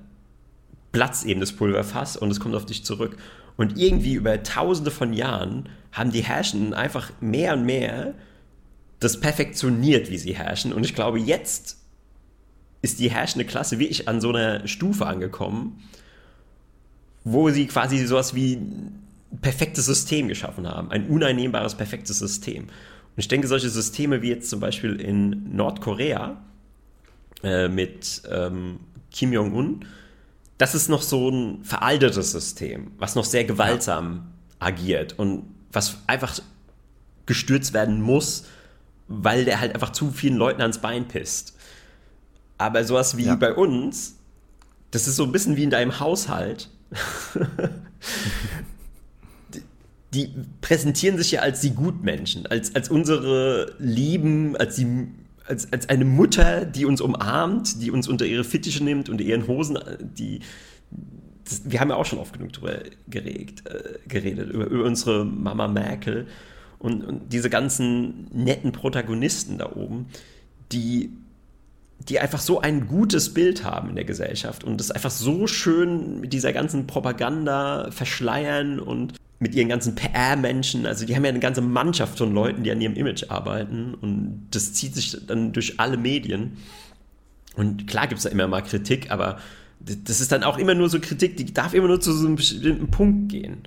[SPEAKER 3] platzt eben das Pulverfass und es kommt auf dich zurück. Und irgendwie über tausende von Jahren haben die Herrschenden einfach mehr und mehr das perfektioniert, wie sie herrschen. Und ich glaube, jetzt ist die herrschende Klasse wirklich an so einer Stufe angekommen, wo sie quasi sowas wie ein perfektes System geschaffen haben. Ein uneinnehmbares, perfektes System. Und ich denke, solche Systeme wie jetzt zum Beispiel in Nordkorea äh, mit ähm, Kim Jong-un, das ist noch so ein veraltetes System, was noch sehr gewaltsam ja. agiert und was einfach gestürzt werden muss, weil der halt einfach zu vielen Leuten ans Bein pisst. Aber sowas wie ja. bei uns, das ist so ein bisschen wie in deinem Haushalt. die, die, präsentieren sich ja als die Gutmenschen, als, als unsere Lieben, als, die, als, als eine Mutter, die uns umarmt, die uns unter ihre Fittiche nimmt, unter ihren Hosen, die. Das, wir haben ja auch schon oft genug darüber geregt, äh, geredet, über, über, unsere Mama Merkel und, und diese ganzen netten Protagonisten da oben, die die einfach so ein gutes Bild haben in der Gesellschaft und das einfach so schön mit dieser ganzen Propaganda verschleiern und mit ihren ganzen PR-Menschen, also die haben ja eine ganze Mannschaft von Leuten, die an ihrem Image arbeiten und das zieht sich dann durch alle Medien. Und klar gibt es da immer mal Kritik, aber das ist dann auch immer nur so Kritik, die darf immer nur zu so einem bestimmten Punkt gehen.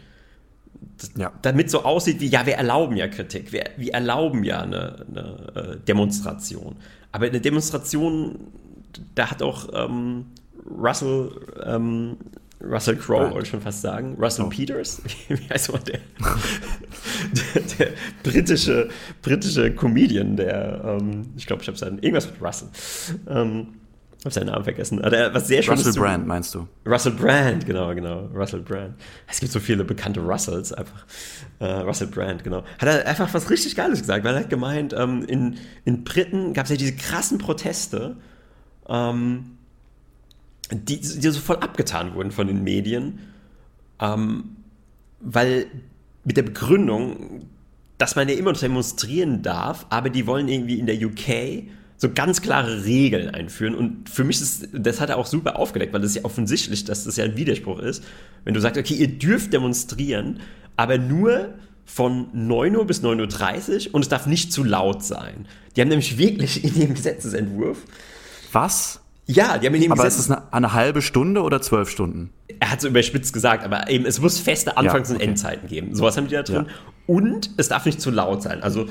[SPEAKER 3] Das, ja. Damit so aussieht wie, ja, wir erlauben ja Kritik, wir, wir erlauben ja eine, eine äh, Demonstration. Aber in der Demonstration, da hat auch ähm, Russell, ähm, Russell Crowe, wollte ich schon fast sagen, Russell oh. Peters, wie heißt man der? der, der, britische, britische Comedian, der, ähm, ich glaube, ich habe seinen, irgendwas mit Russell. Ähm, ich habe seinen Namen vergessen. Der, was sehr
[SPEAKER 2] Russell Brand, meinst du?
[SPEAKER 3] Russell Brand, genau, genau. Russell Brand. Es gibt so viele bekannte Russells einfach. Uh, Russell Brand, genau. Hat er einfach was richtig Geiles gesagt, weil er hat gemeint, ähm, in, in Briten gab es ja diese krassen Proteste, ähm, die, die so voll abgetan wurden von den Medien, ähm, weil mit der Begründung, dass man ja immer noch demonstrieren darf, aber die wollen irgendwie in der UK so ganz klare Regeln einführen. Und für mich ist, das hat er auch super aufgedeckt, weil das ja offensichtlich, dass das ja ein Widerspruch ist. Wenn du sagst, okay, ihr dürft demonstrieren, aber nur von 9 Uhr bis 9.30 Uhr und es darf nicht zu laut sein. Die haben nämlich wirklich in ihrem Gesetzesentwurf.
[SPEAKER 2] Was?
[SPEAKER 3] Ja, die haben in
[SPEAKER 2] ihrem Aber Gesetz ist es eine, eine, halbe Stunde oder zwölf Stunden?
[SPEAKER 3] Er hat so überspitzt gesagt, aber eben, es muss feste Anfangs- ja, okay. und Endzeiten geben. Sowas haben die da drin. Ja. Und es darf nicht zu laut sein. Also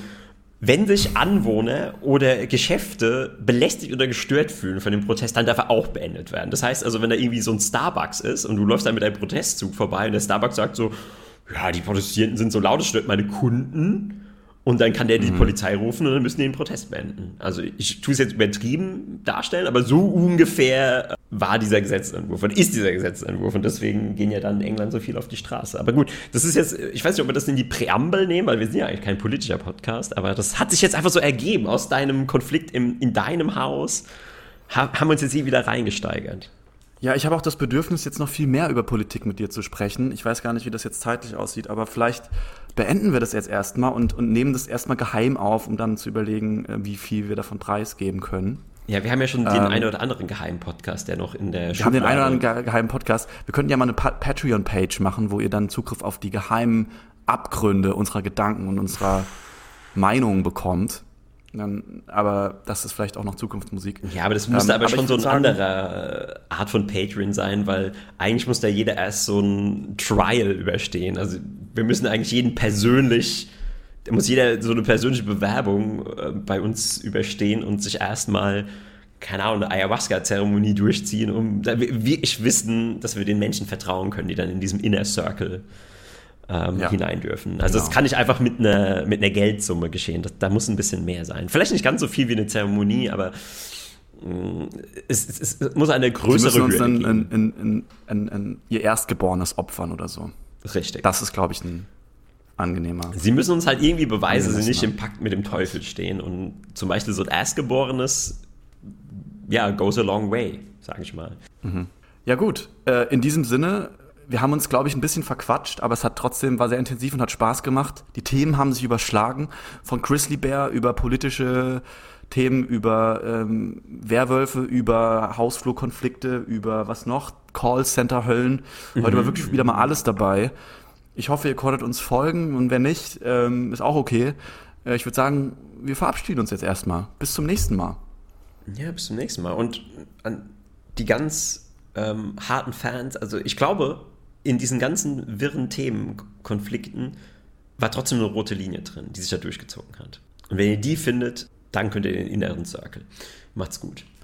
[SPEAKER 3] wenn sich Anwohner oder Geschäfte belästigt oder gestört fühlen von dem Protest, dann darf er auch beendet werden. Das heißt also, wenn da irgendwie so ein Starbucks ist und du läufst dann mit einem Protestzug vorbei und der Starbucks sagt so, ja, die Protestierenden sind so laut, das stört meine Kunden. Und dann kann der die mhm. Polizei rufen und dann müssen die den Protest beenden. Also ich tue es jetzt übertrieben darstellen, aber so ungefähr war dieser Gesetzentwurf und ist dieser Gesetzentwurf und deswegen gehen ja dann in England so viel auf die Straße. Aber gut, das ist jetzt, ich weiß nicht, ob wir das in die Präambel nehmen, weil wir sind ja eigentlich kein politischer Podcast, aber das hat sich jetzt einfach so ergeben aus deinem Konflikt im, in deinem Haus, haben wir uns jetzt hier wieder reingesteigert.
[SPEAKER 2] Ja, ich habe auch das Bedürfnis, jetzt noch viel mehr über Politik mit dir zu sprechen. Ich weiß gar nicht, wie das jetzt zeitlich aussieht, aber vielleicht beenden wir das jetzt erstmal und, und nehmen das erstmal geheim auf, um dann zu überlegen, äh, wie viel wir davon preisgeben können.
[SPEAKER 3] Ja, wir haben ja schon den ähm, einen oder anderen geheimen Podcast, der noch in der
[SPEAKER 2] Wir haben den einen oder anderen geheimen Podcast. Wir könnten ja mal eine pa Patreon-Page machen, wo ihr dann Zugriff auf die geheimen Abgründe unserer Gedanken und unserer Meinungen bekommt. Dann, aber das ist vielleicht auch noch Zukunftsmusik.
[SPEAKER 3] Ja, aber das müsste ähm, aber, aber schon so eine andere Art von Patreon sein, weil eigentlich muss da jeder erst so ein Trial überstehen. Also wir müssen eigentlich jeden persönlich, da muss jeder so eine persönliche Bewerbung äh, bei uns überstehen und sich erstmal, keine Ahnung, eine Ayahuasca-Zeremonie durchziehen, um wirklich wissen, dass wir den Menschen vertrauen können, die dann in diesem Inner Circle ähm, ja. hinein dürfen. Also genau. das kann nicht einfach mit einer, mit einer Geldsumme geschehen. Das, da muss ein bisschen mehr sein. Vielleicht nicht ganz so viel wie eine Zeremonie, aber mm, es, es, es, muss eine größere
[SPEAKER 2] Sie müssen uns dann in, in, in, ihr Erstgeborenes opfern oder so.
[SPEAKER 3] Richtig.
[SPEAKER 2] Das ist, glaube ich, ein angenehmer.
[SPEAKER 3] Sie müssen uns halt irgendwie beweisen, dass sie nicht im Pakt mit dem Teufel stehen. Und zum Beispiel so ein Erstgeborenes, ja, goes a long way, sage ich mal.
[SPEAKER 2] Mhm. Ja gut, äh, in diesem Sinne wir haben uns, glaube ich, ein bisschen verquatscht, aber es hat trotzdem, war sehr intensiv und hat Spaß gemacht. Die Themen haben sich überschlagen. Von Grizzly Bear über politische Themen, über ähm, Werwölfe, über Hausflurkonflikte, über was noch? Callcenter-Höllen. Heute war wirklich wieder mal alles dabei. Ich hoffe, ihr konntet uns folgen und wenn nicht, ähm, ist auch okay. Äh, ich würde sagen, wir verabschieden uns jetzt erstmal. Bis zum nächsten Mal.
[SPEAKER 3] Ja, bis zum nächsten Mal. Und an die ganz ähm, harten Fans, also ich glaube, in diesen ganzen wirren Themen, Konflikten, war trotzdem eine rote Linie drin, die sich da durchgezogen hat. Und wenn ihr die findet, dann könnt ihr den inneren Circle. Macht's gut.